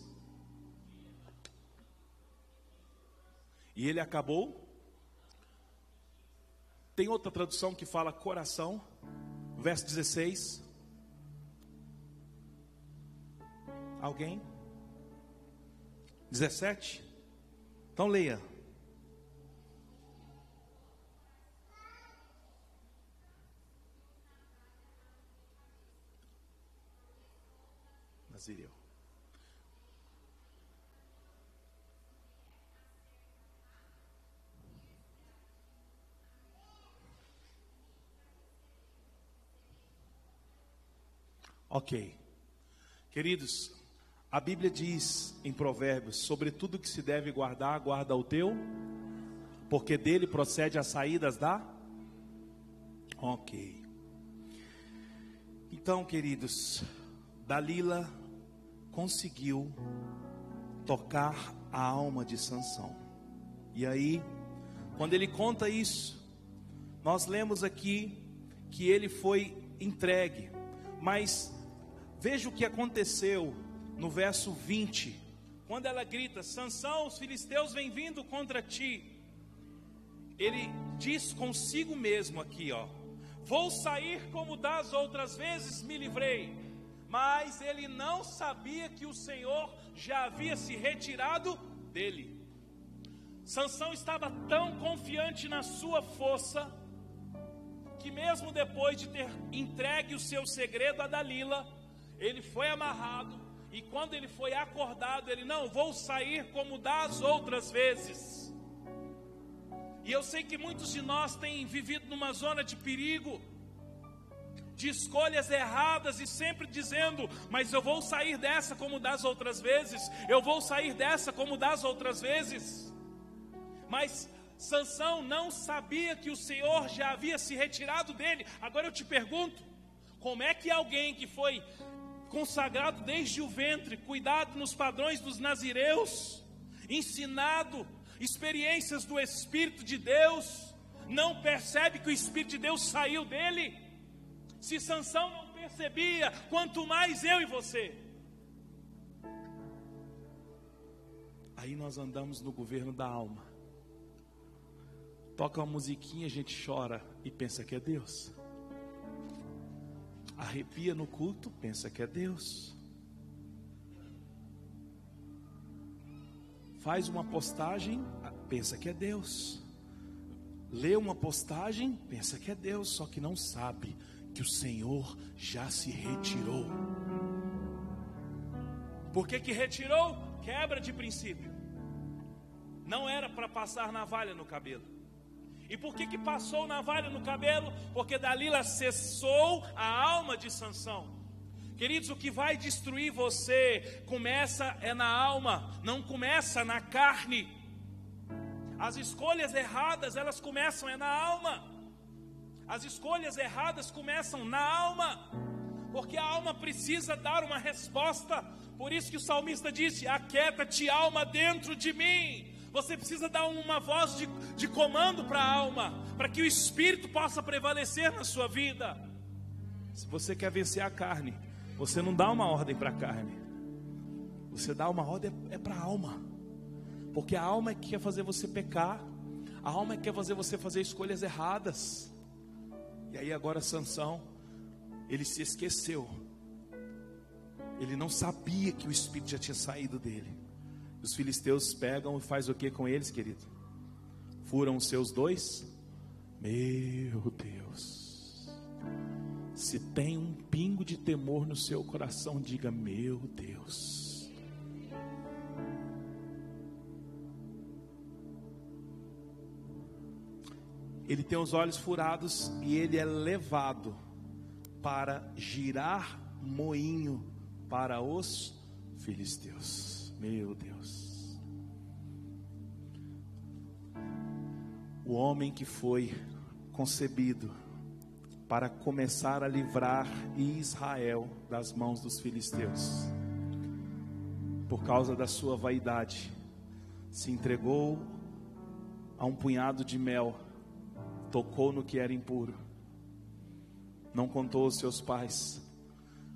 [SPEAKER 1] E ele acabou. Tem outra tradução que fala coração, verso 16. Alguém? 17? Então leia. Nazireu. Ok. Queridos, a Bíblia diz em Provérbios: sobre tudo que se deve guardar, guarda o teu, porque dele procede as saídas da. Ok. Então, queridos, Dalila conseguiu tocar a alma de Sansão. E aí, quando ele conta isso, nós lemos aqui que ele foi entregue, mas Veja o que aconteceu no verso 20, quando ela grita: Sansão, os filisteus vêm vindo contra ti. Ele diz consigo mesmo aqui, ó: Vou sair como das outras vezes me livrei. Mas ele não sabia que o Senhor já havia se retirado dele. Sansão estava tão confiante na sua força que mesmo depois de ter entregue o seu segredo a Dalila, ele foi amarrado, e quando ele foi acordado, ele não vou sair como das outras vezes. E eu sei que muitos de nós têm vivido numa zona de perigo, de escolhas erradas e sempre dizendo: Mas eu vou sair dessa como das outras vezes, eu vou sair dessa como das outras vezes. Mas Sansão não sabia que o Senhor já havia se retirado dele. Agora eu te pergunto: como é que alguém que foi consagrado desde o ventre, cuidado nos padrões dos nazireus, ensinado experiências do Espírito de Deus, não percebe que o Espírito de Deus saiu dele? Se Sansão não percebia, quanto mais eu e você. Aí nós andamos no governo da alma. Toca uma musiquinha, a gente chora e pensa que é Deus arrepia no culto, pensa que é Deus. Faz uma postagem, pensa que é Deus. Lê uma postagem, pensa que é Deus, só que não sabe que o Senhor já se retirou. Por que, que retirou? Quebra de princípio. Não era para passar navalha no cabelo. E por que que passou navalha no cabelo? Porque Dalila cessou a alma de Sansão. Queridos, o que vai destruir você começa é na alma, não começa na carne. As escolhas erradas, elas começam é na alma. As escolhas erradas começam na alma. Porque a alma precisa dar uma resposta. Por isso que o salmista disse: Aquieta-te, alma, dentro de mim. Você precisa dar uma voz de, de comando para a alma, para que o espírito possa prevalecer na sua vida. Se você quer vencer a carne, você não dá uma ordem para a carne, você dá uma ordem é para a alma, porque a alma é que quer fazer você pecar, a alma é que quer fazer você fazer escolhas erradas. E aí agora Sansão, ele se esqueceu. Ele não sabia que o espírito já tinha saído dele. Os filisteus pegam e faz o que com eles, querido? Furam os seus dois? Meu Deus. Se tem um pingo de temor no seu coração, diga: Meu Deus. Ele tem os olhos furados e ele é levado para girar moinho para os filisteus. Meu Deus. O homem que foi concebido para começar a livrar Israel das mãos dos filisteus, por causa da sua vaidade, se entregou a um punhado de mel, tocou no que era impuro, não contou aos seus pais,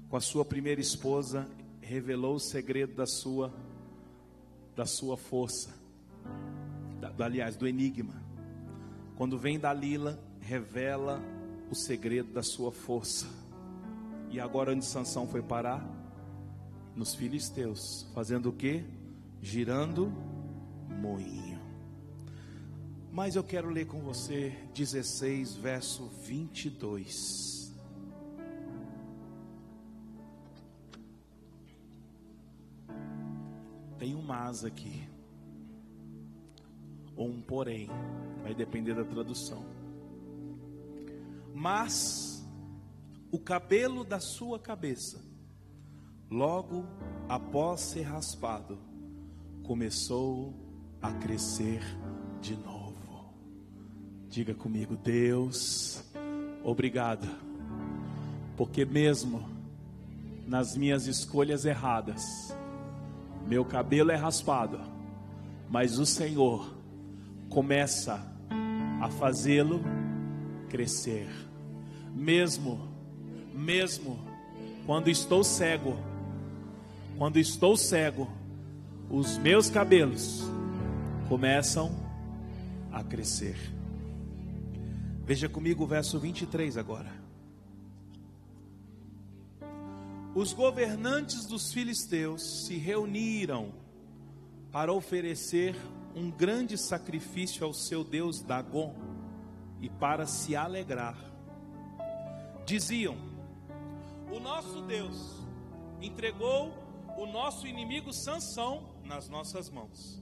[SPEAKER 1] com a sua primeira esposa, revelou o segredo da sua da sua força, da, aliás, do enigma. Quando vem Dalila, revela o segredo da sua força. E agora onde Sansão foi parar? nos filisteus, fazendo o que? Girando moinho. Mas eu quero ler com você 16, verso 22. Tem um mas aqui, ou um porém, vai depender da tradução. Mas o cabelo da sua cabeça, logo após ser raspado, começou a crescer de novo. Diga comigo, Deus, obrigado, porque mesmo nas minhas escolhas erradas, meu cabelo é raspado, mas o Senhor começa a fazê-lo crescer, mesmo, mesmo quando estou cego, quando estou cego, os meus cabelos começam a crescer. Veja comigo o verso 23 agora. Os governantes dos filisteus se reuniram para oferecer um grande sacrifício ao seu deus Dagon e para se alegrar. Diziam: O nosso Deus entregou o nosso inimigo Sansão nas nossas mãos.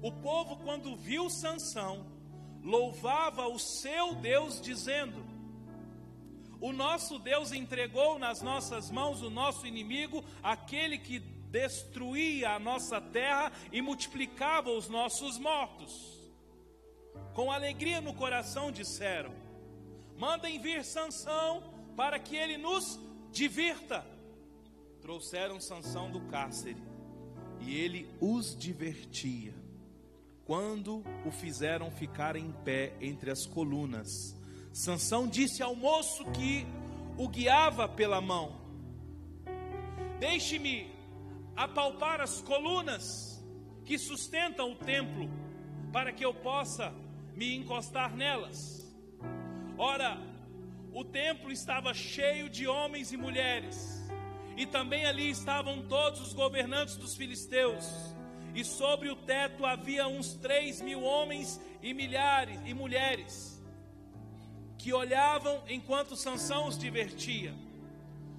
[SPEAKER 1] O povo quando viu Sansão, louvava o seu Deus dizendo: O nosso Deus entregou nas nossas mãos o nosso inimigo, aquele que destruía a nossa terra e multiplicava os nossos mortos. Com alegria no coração disseram: Mandem vir Sansão para que ele nos divirta. Trouxeram Sansão do cárcere e ele os divertia quando o fizeram ficar em pé entre as colunas. Sansão disse ao moço que o guiava pela mão: Deixe-me apalpar as colunas que sustentam o templo, para que eu possa me encostar nelas. Ora, o templo estava cheio de homens e mulheres, e também ali estavam todos os governantes dos filisteus e sobre o teto havia uns três mil homens e milhares e mulheres que olhavam enquanto Sansão os divertia.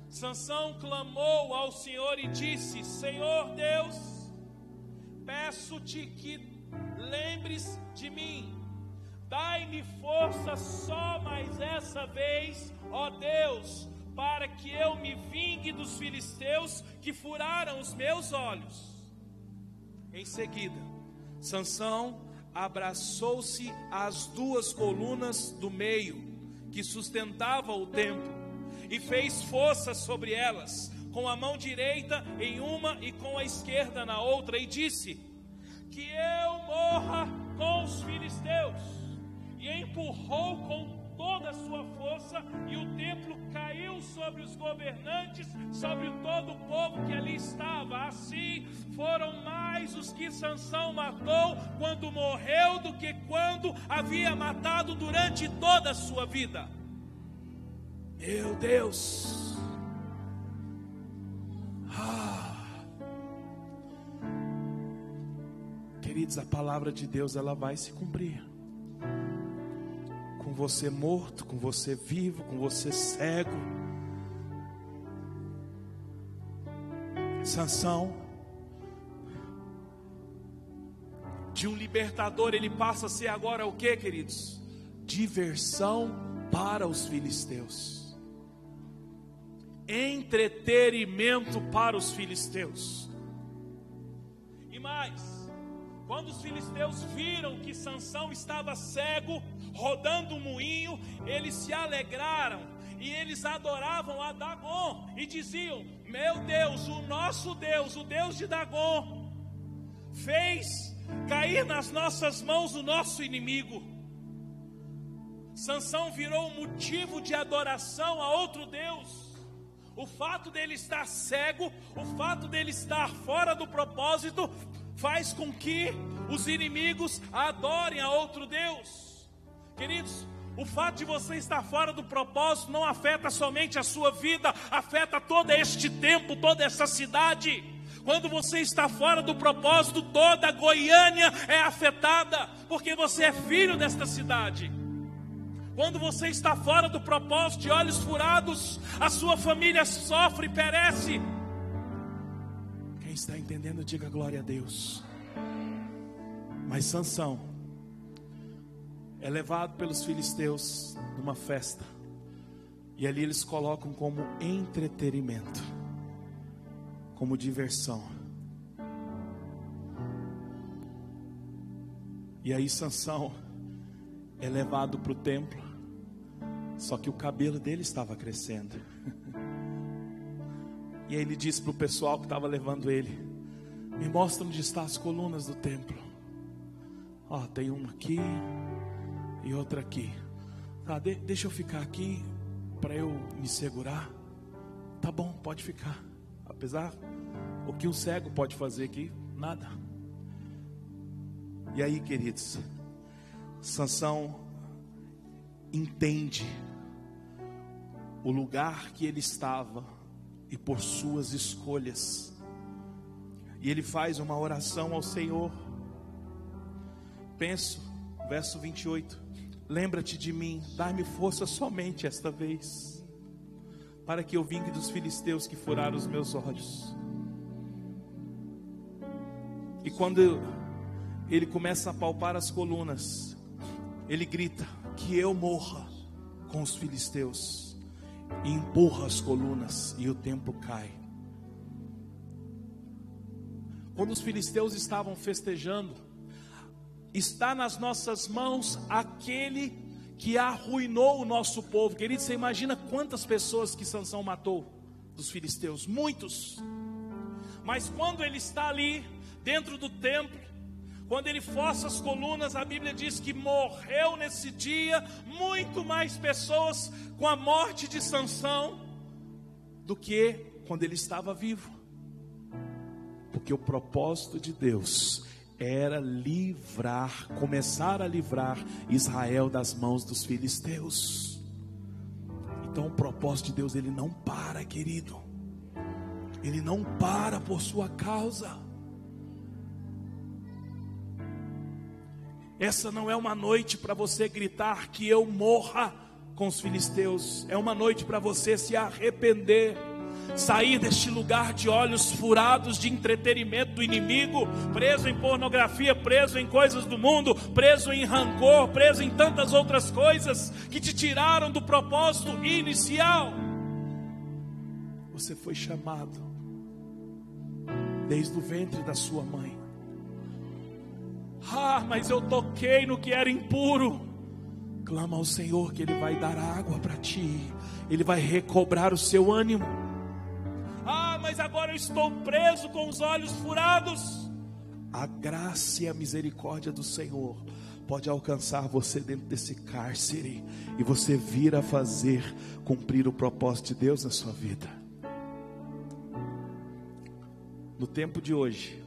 [SPEAKER 1] Sansão clamou ao Senhor e disse: Senhor Deus, peço-te que lembres de mim. Dai-me força só mais essa vez, ó Deus, para que eu me vingue dos filisteus que furaram os meus olhos. Em seguida, Sansão abraçou-se às duas colunas do meio que sustentavam o templo e fez força sobre elas, com a mão direita em uma e com a esquerda na outra, e disse: Que eu morra com os filisteus. E empurrou com toda a sua força, e o templo caiu sobre os governantes, sobre todo o povo que ali estava. Assim foram mais os que Sansão matou quando morreu do que quando havia matado durante toda a sua vida. Meu Deus! Ah. Queridos, a palavra de Deus ela vai se cumprir com você morto, com você vivo, com você cego. Sansão, de um libertador, ele passa a ser agora o que, queridos? Diversão para os filisteus, entretenimento para os filisteus, e mais, quando os filisteus viram que Sansão estava cego, rodando um moinho, eles se alegraram e eles adoravam a Dagon e diziam: Meu Deus, o nosso Deus, o Deus de Dagon, fez cair nas nossas mãos o nosso inimigo. Sansão virou motivo de adoração a outro Deus. O fato dele estar cego, o fato dele estar fora do propósito, faz com que os inimigos adorem a outro Deus. Queridos, O fato de você estar fora do propósito não afeta somente a sua vida, afeta todo este tempo, toda essa cidade. Quando você está fora do propósito, toda Goiânia é afetada, porque você é filho desta cidade. Quando você está fora do propósito, de olhos furados, a sua família sofre e perece. Quem está entendendo, diga glória a Deus. Mas Sansão é levado pelos filisteus numa festa. E ali eles colocam como entretenimento, como diversão. E aí Sansão é levado para o templo. Só que o cabelo dele estava crescendo. E aí ele disse para o pessoal que estava levando ele: Me mostra onde estão as colunas do templo. Ó, tem uma aqui, e outra aqui. Tá, de, deixa eu ficar aqui para eu me segurar. Tá bom, pode ficar. Apesar o que um cego pode fazer aqui, nada. E aí, queridos, Sansão entende o lugar que ele estava e por suas escolhas. E ele faz uma oração ao Senhor. Penso, verso 28. Lembra-te de mim, dai-me força somente esta vez, para que eu vingue dos filisteus que furaram os meus olhos. E quando ele começa a palpar as colunas, ele grita: Que eu morra com os filisteus, e empurra as colunas, e o templo cai. Quando os filisteus estavam festejando, está nas nossas mãos aquele que arruinou o nosso povo. Querido, você imagina quantas pessoas que Sansão matou dos filisteus? Muitos. Mas quando ele está ali dentro do templo, quando ele força as colunas, a Bíblia diz que morreu nesse dia muito mais pessoas com a morte de Sansão do que quando ele estava vivo. Porque o propósito de Deus era livrar, começar a livrar Israel das mãos dos filisteus. Então o propósito de Deus ele não para, querido. Ele não para por sua causa. Essa não é uma noite para você gritar que eu morra com os filisteus. É uma noite para você se arrepender sair deste lugar de olhos furados de entretenimento do inimigo, preso em pornografia, preso em coisas do mundo, preso em rancor, preso em tantas outras coisas que te tiraram do propósito inicial. Você foi chamado desde o ventre da sua mãe. Ah, mas eu toquei no que era impuro. Clama ao Senhor que Ele vai dar água para ti, Ele vai recobrar o seu ânimo mas agora eu estou preso com os olhos furados. A graça e a misericórdia do Senhor pode alcançar você dentro desse cárcere e você vir a fazer cumprir o propósito de Deus na sua vida. No tempo de hoje,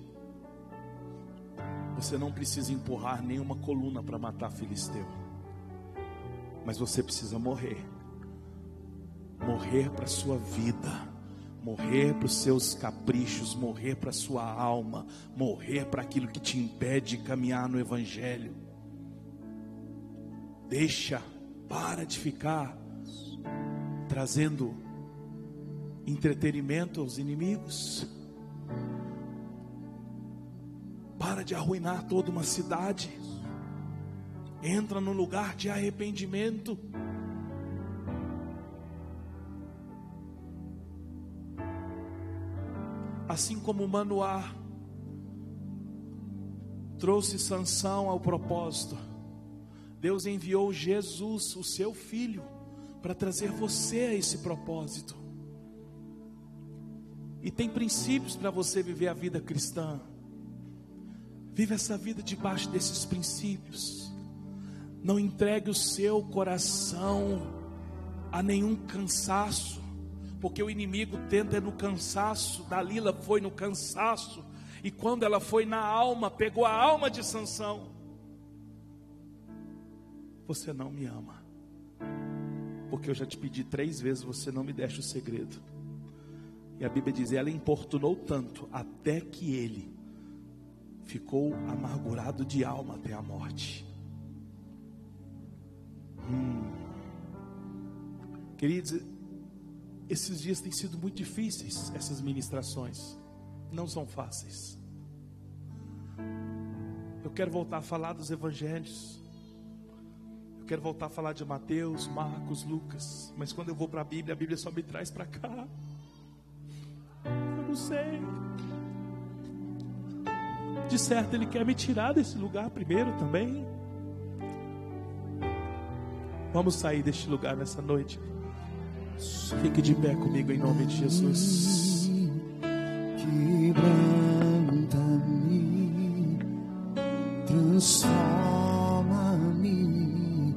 [SPEAKER 1] você não precisa empurrar nenhuma coluna para matar filisteu, mas você precisa morrer. Morrer para a sua vida. Morrer para os seus caprichos, morrer para a sua alma, morrer para aquilo que te impede de caminhar no Evangelho. Deixa, para de ficar trazendo entretenimento aos inimigos. Para de arruinar toda uma cidade. Entra no lugar de arrependimento. assim como Manoá trouxe Sansão ao propósito, Deus enviou Jesus, o seu filho, para trazer você a esse propósito. E tem princípios para você viver a vida cristã. Vive essa vida debaixo desses princípios. Não entregue o seu coração a nenhum cansaço, porque o inimigo tenta no cansaço. Dalila foi no cansaço, e quando ela foi na alma, pegou a alma de Sansão. Você não me ama, porque eu já te pedi três vezes, você não me deixa o segredo. E a Bíblia diz: ela importunou tanto até que ele ficou amargurado de alma até a morte. Hum. Queridos, esses dias têm sido muito difíceis, essas ministrações. Não são fáceis. Eu quero voltar a falar dos evangelhos. Eu quero voltar a falar de Mateus, Marcos, Lucas. Mas quando eu vou para a Bíblia, a Bíblia só me traz para cá. Eu não sei. De certo, Ele quer me tirar desse lugar primeiro também. Vamos sair deste lugar nessa noite. Fique de pé comigo em nome de Jesus.
[SPEAKER 2] Quebranta-me, transforma-me.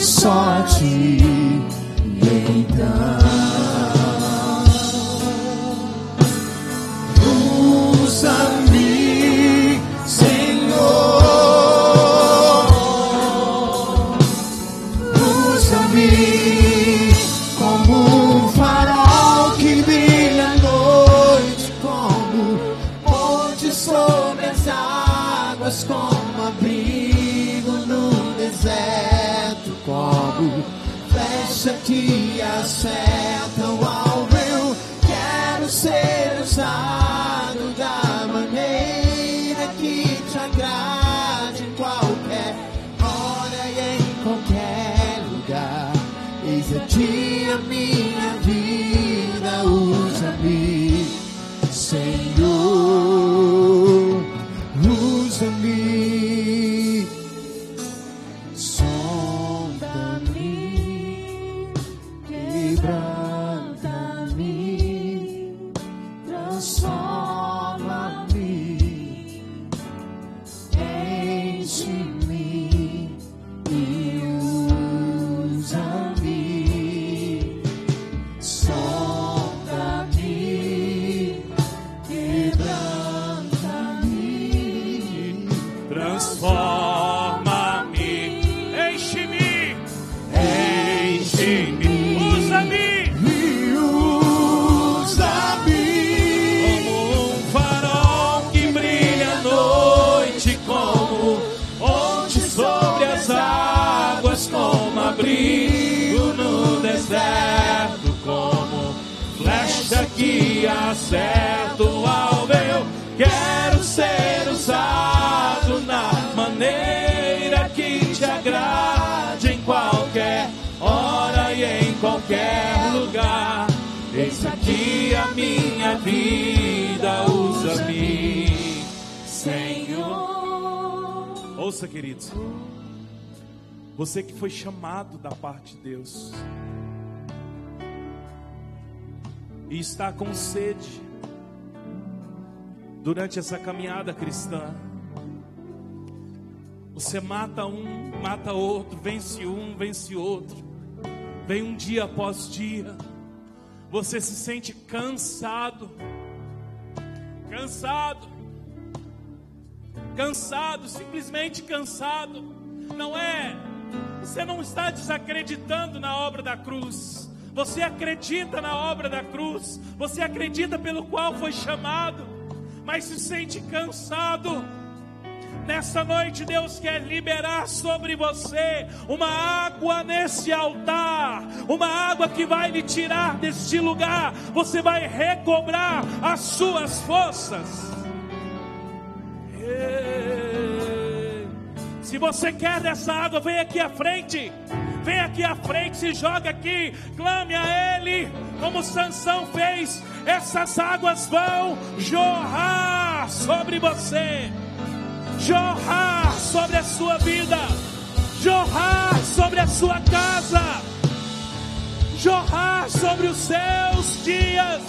[SPEAKER 2] só a ti. Então.
[SPEAKER 1] Foi chamado da parte de Deus e está com sede durante essa caminhada cristã. Você mata um, mata outro, vence um, vence outro. Vem um dia após dia. Você se sente cansado. Cansado. Cansado, simplesmente cansado. Não é você não está desacreditando na obra da cruz. Você acredita na obra da cruz. Você acredita pelo qual foi chamado, mas se sente cansado. Nessa noite, Deus quer liberar sobre você uma água nesse altar, uma água que vai lhe tirar deste lugar. Você vai recobrar as suas forças. Se você quer dessa água, vem aqui à frente. Vem aqui à frente, se joga aqui, clame a Ele, como Sansão fez. Essas águas vão jorrar sobre você, jorrar sobre a sua vida, jorrar sobre a sua casa, jorrar sobre os seus dias.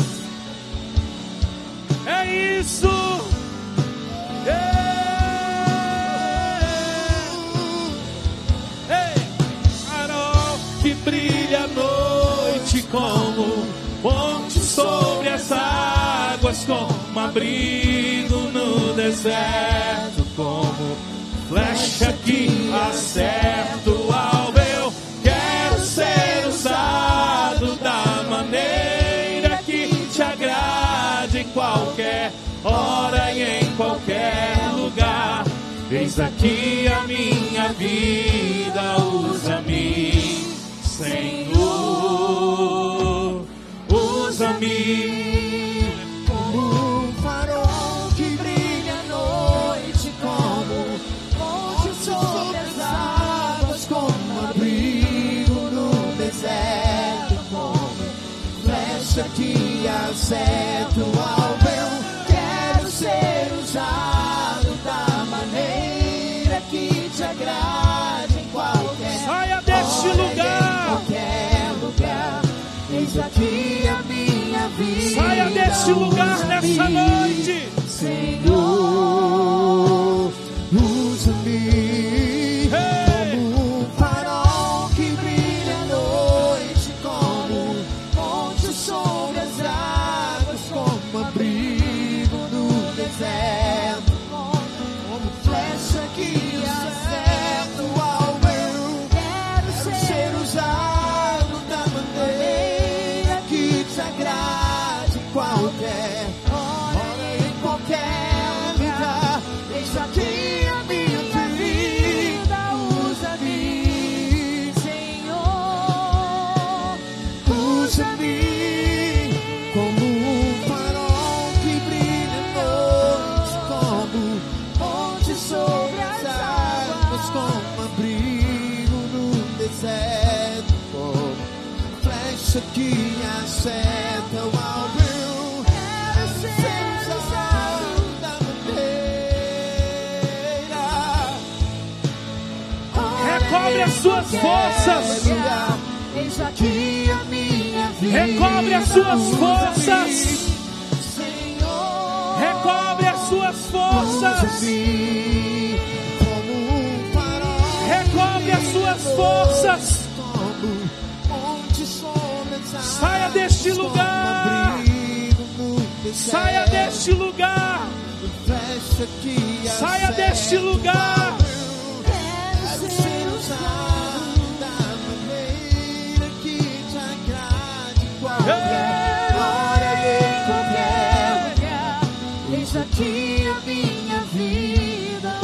[SPEAKER 1] É isso. Yeah. Brilha a noite como ponte sobre as águas, como abrigo no deserto, como flecha que acerta o alvo. Eu quero ser usado da maneira que te agrade em qualquer hora e em qualquer lugar. Eis aqui a minha vida, usa-me Deste lugar nessa noite.
[SPEAKER 2] Senhor, usa-me
[SPEAKER 1] suas forças.
[SPEAKER 2] Eis aqui a minha vida.
[SPEAKER 1] Recobre as suas forças. Recobre as suas forças. Recobre as suas forças. Saia deste lugar. Saia deste lugar. Saia deste lugar.
[SPEAKER 2] minha vida,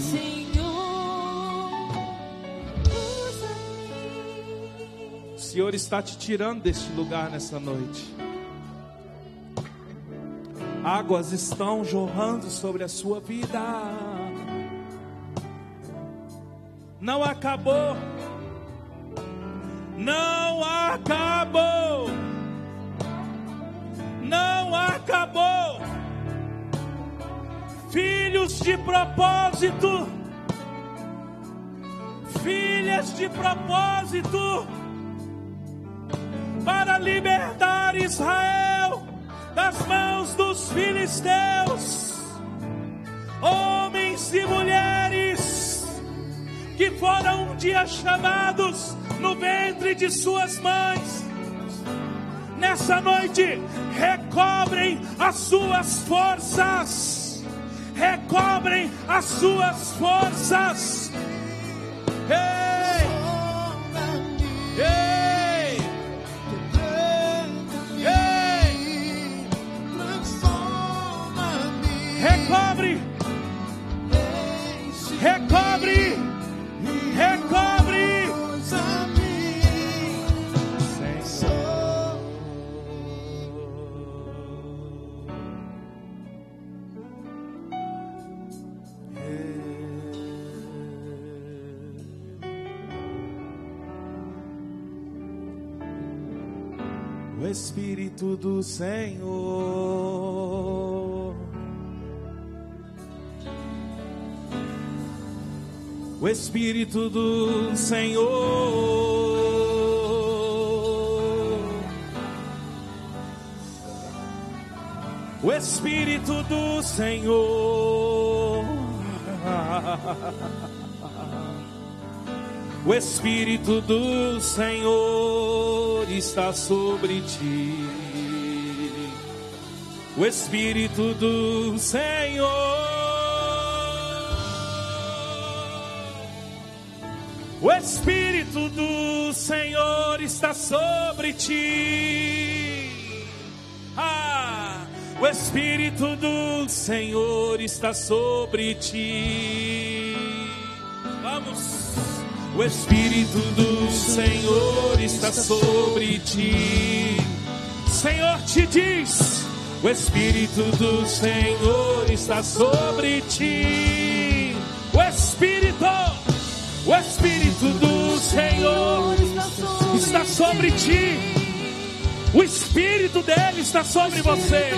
[SPEAKER 2] Senhor.
[SPEAKER 1] O Senhor está te tirando deste lugar nessa noite. Águas estão jorrando sobre a sua vida. Não acabou. Não acabou não acabou. Filhos de propósito. Filhas de propósito. Para libertar Israel das mãos dos filisteus. Homens e mulheres que foram um dia chamados no ventre de suas mães. Nessa noite, recobrem as suas forças. Recobrem as suas forças. Ei! Ei! Recobre! O Espírito do Senhor. O Espírito do Senhor. O Espírito do Senhor. *laughs* O Espírito do Senhor está sobre ti. O Espírito do Senhor. O Espírito do Senhor está sobre ti. Ah, o Espírito do Senhor está sobre ti. O Espírito do Senhor está sobre ti. Senhor te diz: O Espírito do Senhor está sobre ti. O Espírito, o Espírito do Senhor está sobre ti. O Espírito dele está sobre você.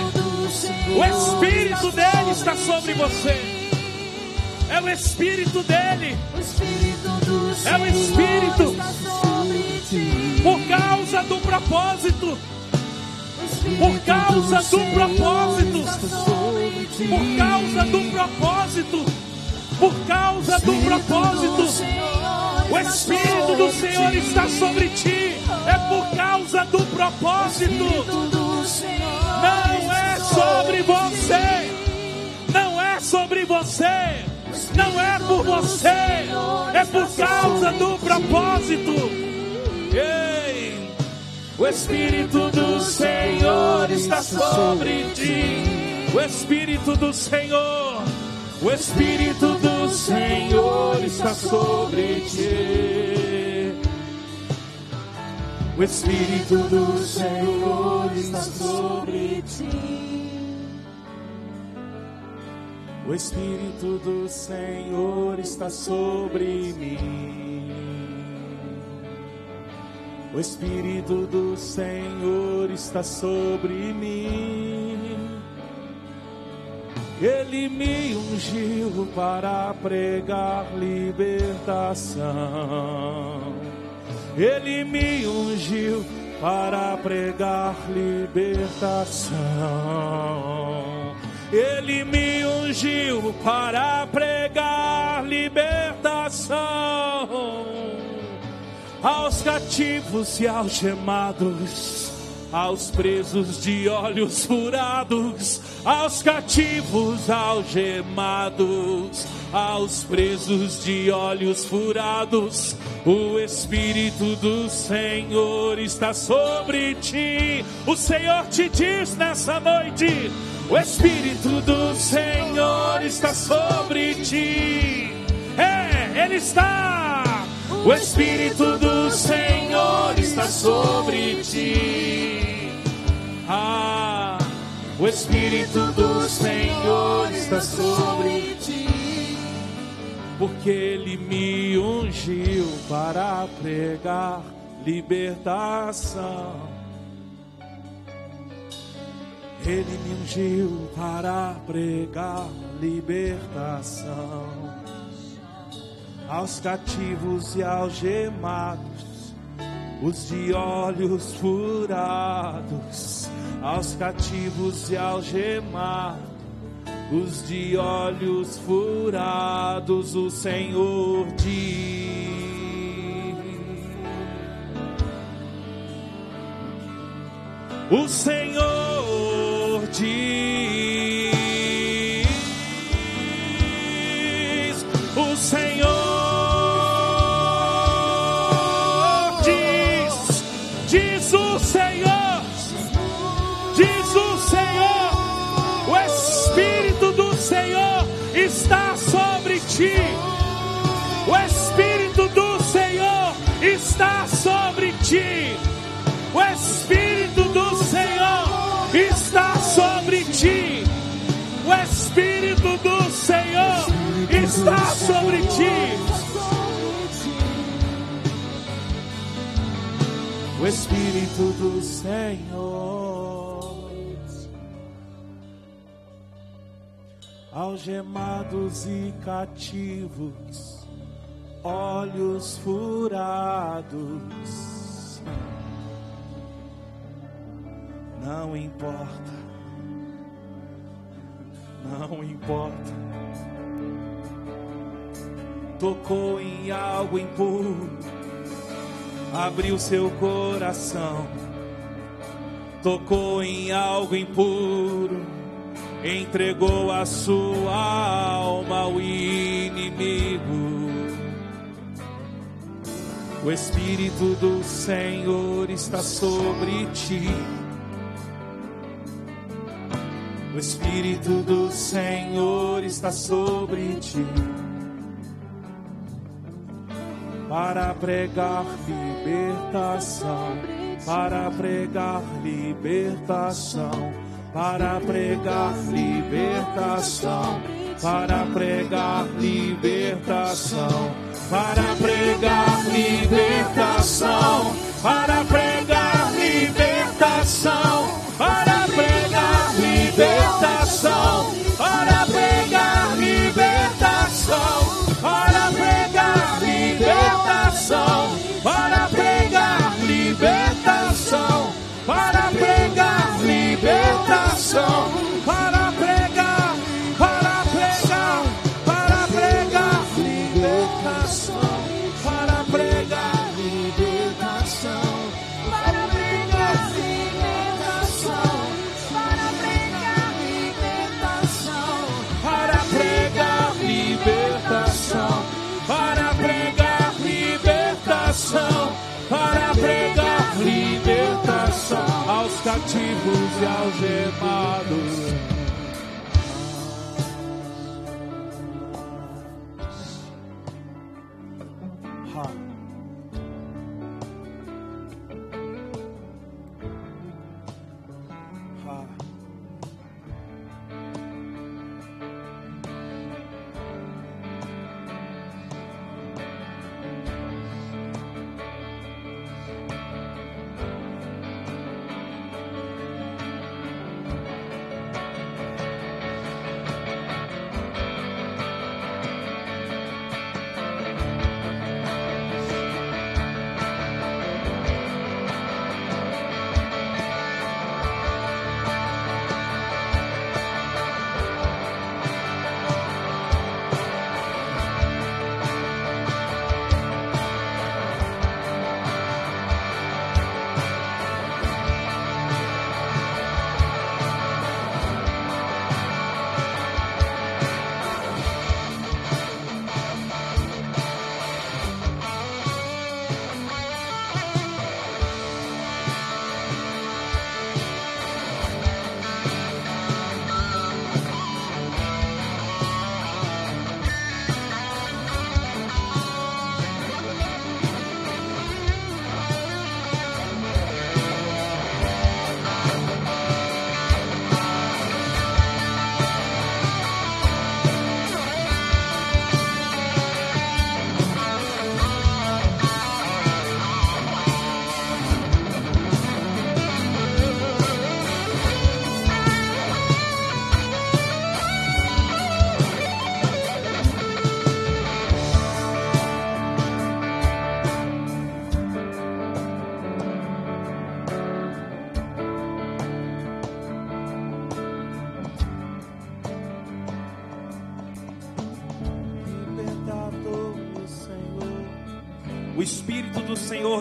[SPEAKER 1] O Espírito dele está sobre você. É o Espírito dele. É o Espírito. Por causa do propósito. Por causa do propósito. Por causa do propósito. Por causa do propósito. O Espírito do Senhor está sobre ti. É por causa do propósito. Não é sobre você. Não é sobre você. Não é por você. É por causa do propósito. Ei, o Espírito do Senhor está sobre ti. O Espírito do Senhor. O Espírito do Senhor está sobre ti. O Espírito do Senhor está sobre ti. O Espírito do Senhor está sobre mim. O Espírito do Senhor está sobre mim. Ele me ungiu para pregar libertação. Ele me ungiu para pregar libertação. Ele me ungiu para pregar libertação aos cativos e algemados, aos presos de olhos furados, aos cativos algemados, aos presos de olhos furados. O Espírito do Senhor está sobre ti. O Senhor te diz nessa noite: o Espírito do Senhor está sobre ti. É, Ele está. O Espírito do Senhor está sobre ti. Ah, o Espírito do Senhor está sobre ti. Porque Ele me ungiu para pregar libertação. Ele me ungiu para pregar libertação aos cativos e algemados, os de olhos furados, aos cativos e algemados, os de olhos furados, o Senhor diz. O Senhor diz, o Senhor ti, o Espírito do Senhor está sobre ti, o Espírito do Senhor está sobre ti. o Espírito do Senhor. Algemados e cativos, olhos furados. Não importa, não importa. Tocou em algo impuro abriu seu coração, tocou em algo impuro, entregou a sua alma ao inimigo. O Espírito do Senhor está sobre ti. O Espírito do Senhor está sobre ti para pregar libertação, para pregar libertação, para pregar libertação, para pregar libertação, para pregar libertação, para pregar libertação, para pregar libertação, para pregar libertação, para pregar libertação, para pregar libertação, para pregar libertação, para cativos e algemados.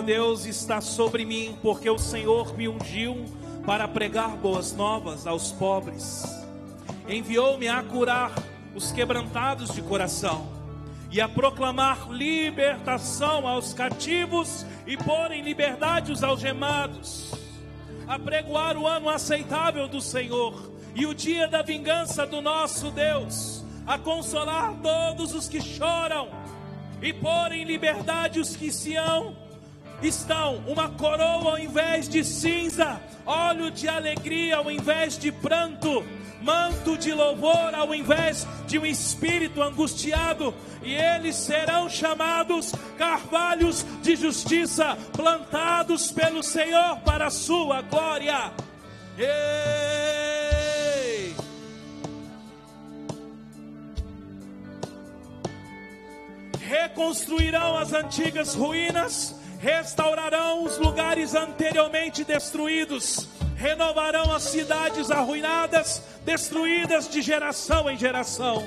[SPEAKER 1] Deus está sobre mim, porque o Senhor me ungiu para pregar boas novas aos pobres. Enviou-me a curar os quebrantados de coração e a proclamar libertação aos cativos e pôr em liberdade os algemados, a pregoar o ano aceitável do Senhor e o dia da vingança do nosso Deus, a consolar todos os que choram e pôr em liberdade os que se hão, estão uma coroa ao invés de cinza, óleo de alegria ao invés de pranto, manto de louvor ao invés de um espírito angustiado, e eles serão chamados carvalhos de justiça, plantados pelo Senhor para a sua glória. Ei! Reconstruirão as antigas ruínas, restaurarão os lugares anteriormente destruídos, renovarão as cidades arruinadas, destruídas de geração em geração.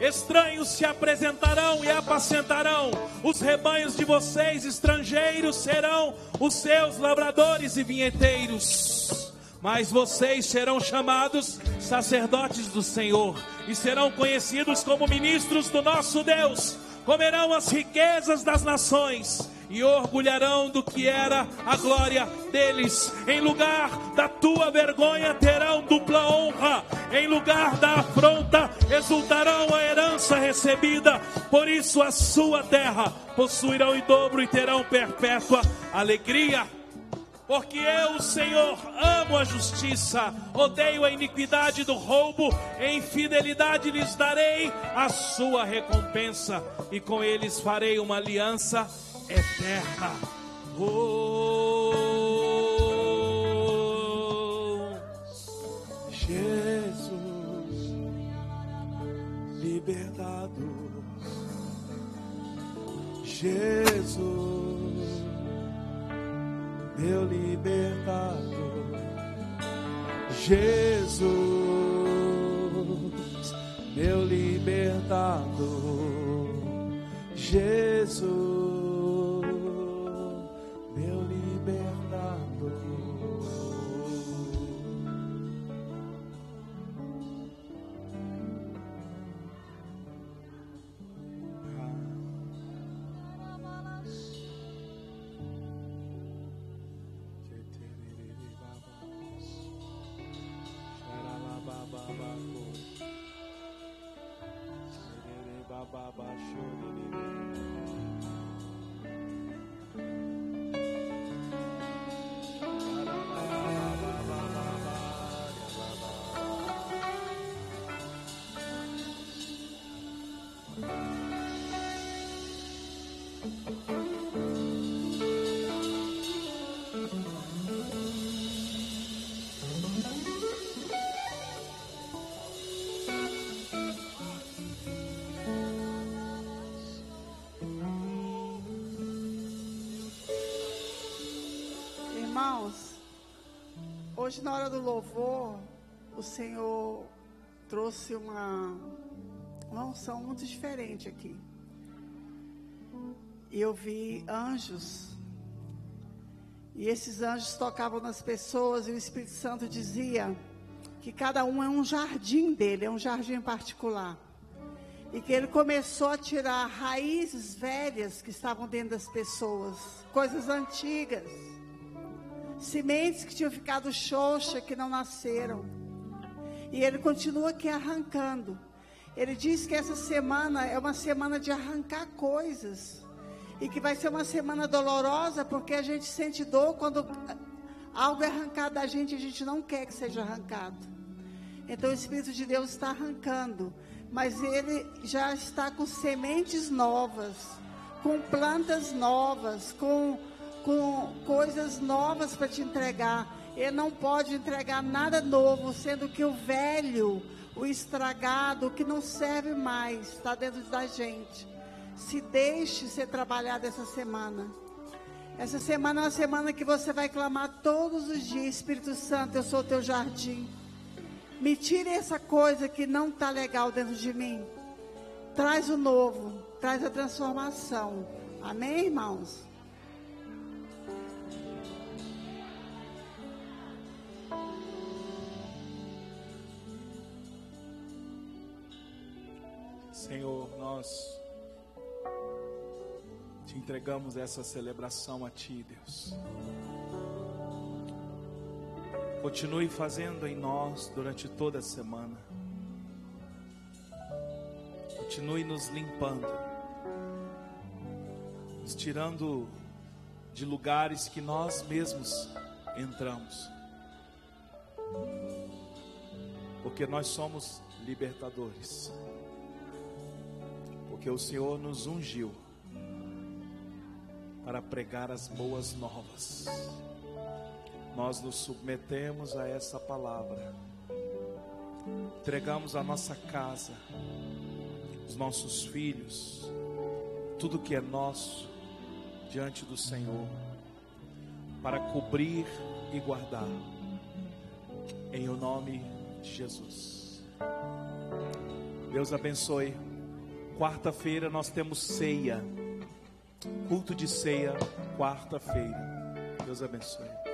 [SPEAKER 1] Estranhos se apresentarão e apacentarão os rebanhos de vocês, estrangeiros serão os seus lavradores e vinheteiros. Mas vocês serão chamados sacerdotes do Senhor e serão conhecidos como ministros do nosso Deus. Comerão as riquezas das nações e orgulharão do que era a glória deles. Em lugar da tua vergonha terão dupla honra, em lugar da afronta exultarão a herança recebida. Por isso a sua terra possuirão em dobro e terão perpétua alegria. Porque eu, Senhor, amo a justiça, odeio a iniquidade do roubo, em fidelidade lhes darei a sua recompensa, e com eles farei uma aliança eterna. Oh, Jesus, libertador. Jesus, meu libertador. Jesus, meu libertador. Jesus.
[SPEAKER 3] Na hora do louvor, o Senhor trouxe uma, uma unção muito diferente aqui. E eu vi anjos. E esses anjos tocavam nas pessoas e o Espírito Santo dizia que cada um é um jardim dele, é um jardim particular. E que ele começou a tirar raízes velhas que estavam dentro das pessoas, coisas antigas sementes que tinham ficado xoxa, que não nasceram. E ele continua aqui arrancando. Ele diz que essa semana é uma semana de arrancar coisas. E que vai ser uma semana dolorosa, porque a gente sente dor quando algo é arrancado da gente, a gente não quer que seja arrancado. Então o Espírito de Deus está arrancando. Mas ele já está com sementes novas, com plantas novas, com com coisas novas para te entregar. Ele não pode entregar nada novo, sendo que o velho, o estragado, o que não serve mais, está dentro da gente. Se deixe ser trabalhado essa semana. Essa semana é uma semana que você vai clamar todos os dias, Espírito Santo, eu sou o teu jardim. Me tire essa coisa que não está legal dentro de mim. Traz o novo, traz a transformação Amém, irmãos?
[SPEAKER 1] Senhor, nós te entregamos essa celebração a Ti, Deus. Continue fazendo em nós durante toda a semana. Continue nos limpando, nos tirando de lugares que nós mesmos entramos. Porque nós somos libertadores porque o Senhor nos ungiu para pregar as boas novas. Nós nos submetemos a essa palavra, entregamos a nossa casa, os nossos filhos, tudo que é nosso diante do Senhor, para cobrir e guardar, em o nome de Jesus. Deus abençoe. Quarta-feira nós temos ceia. Culto de ceia, quarta-feira. Deus abençoe.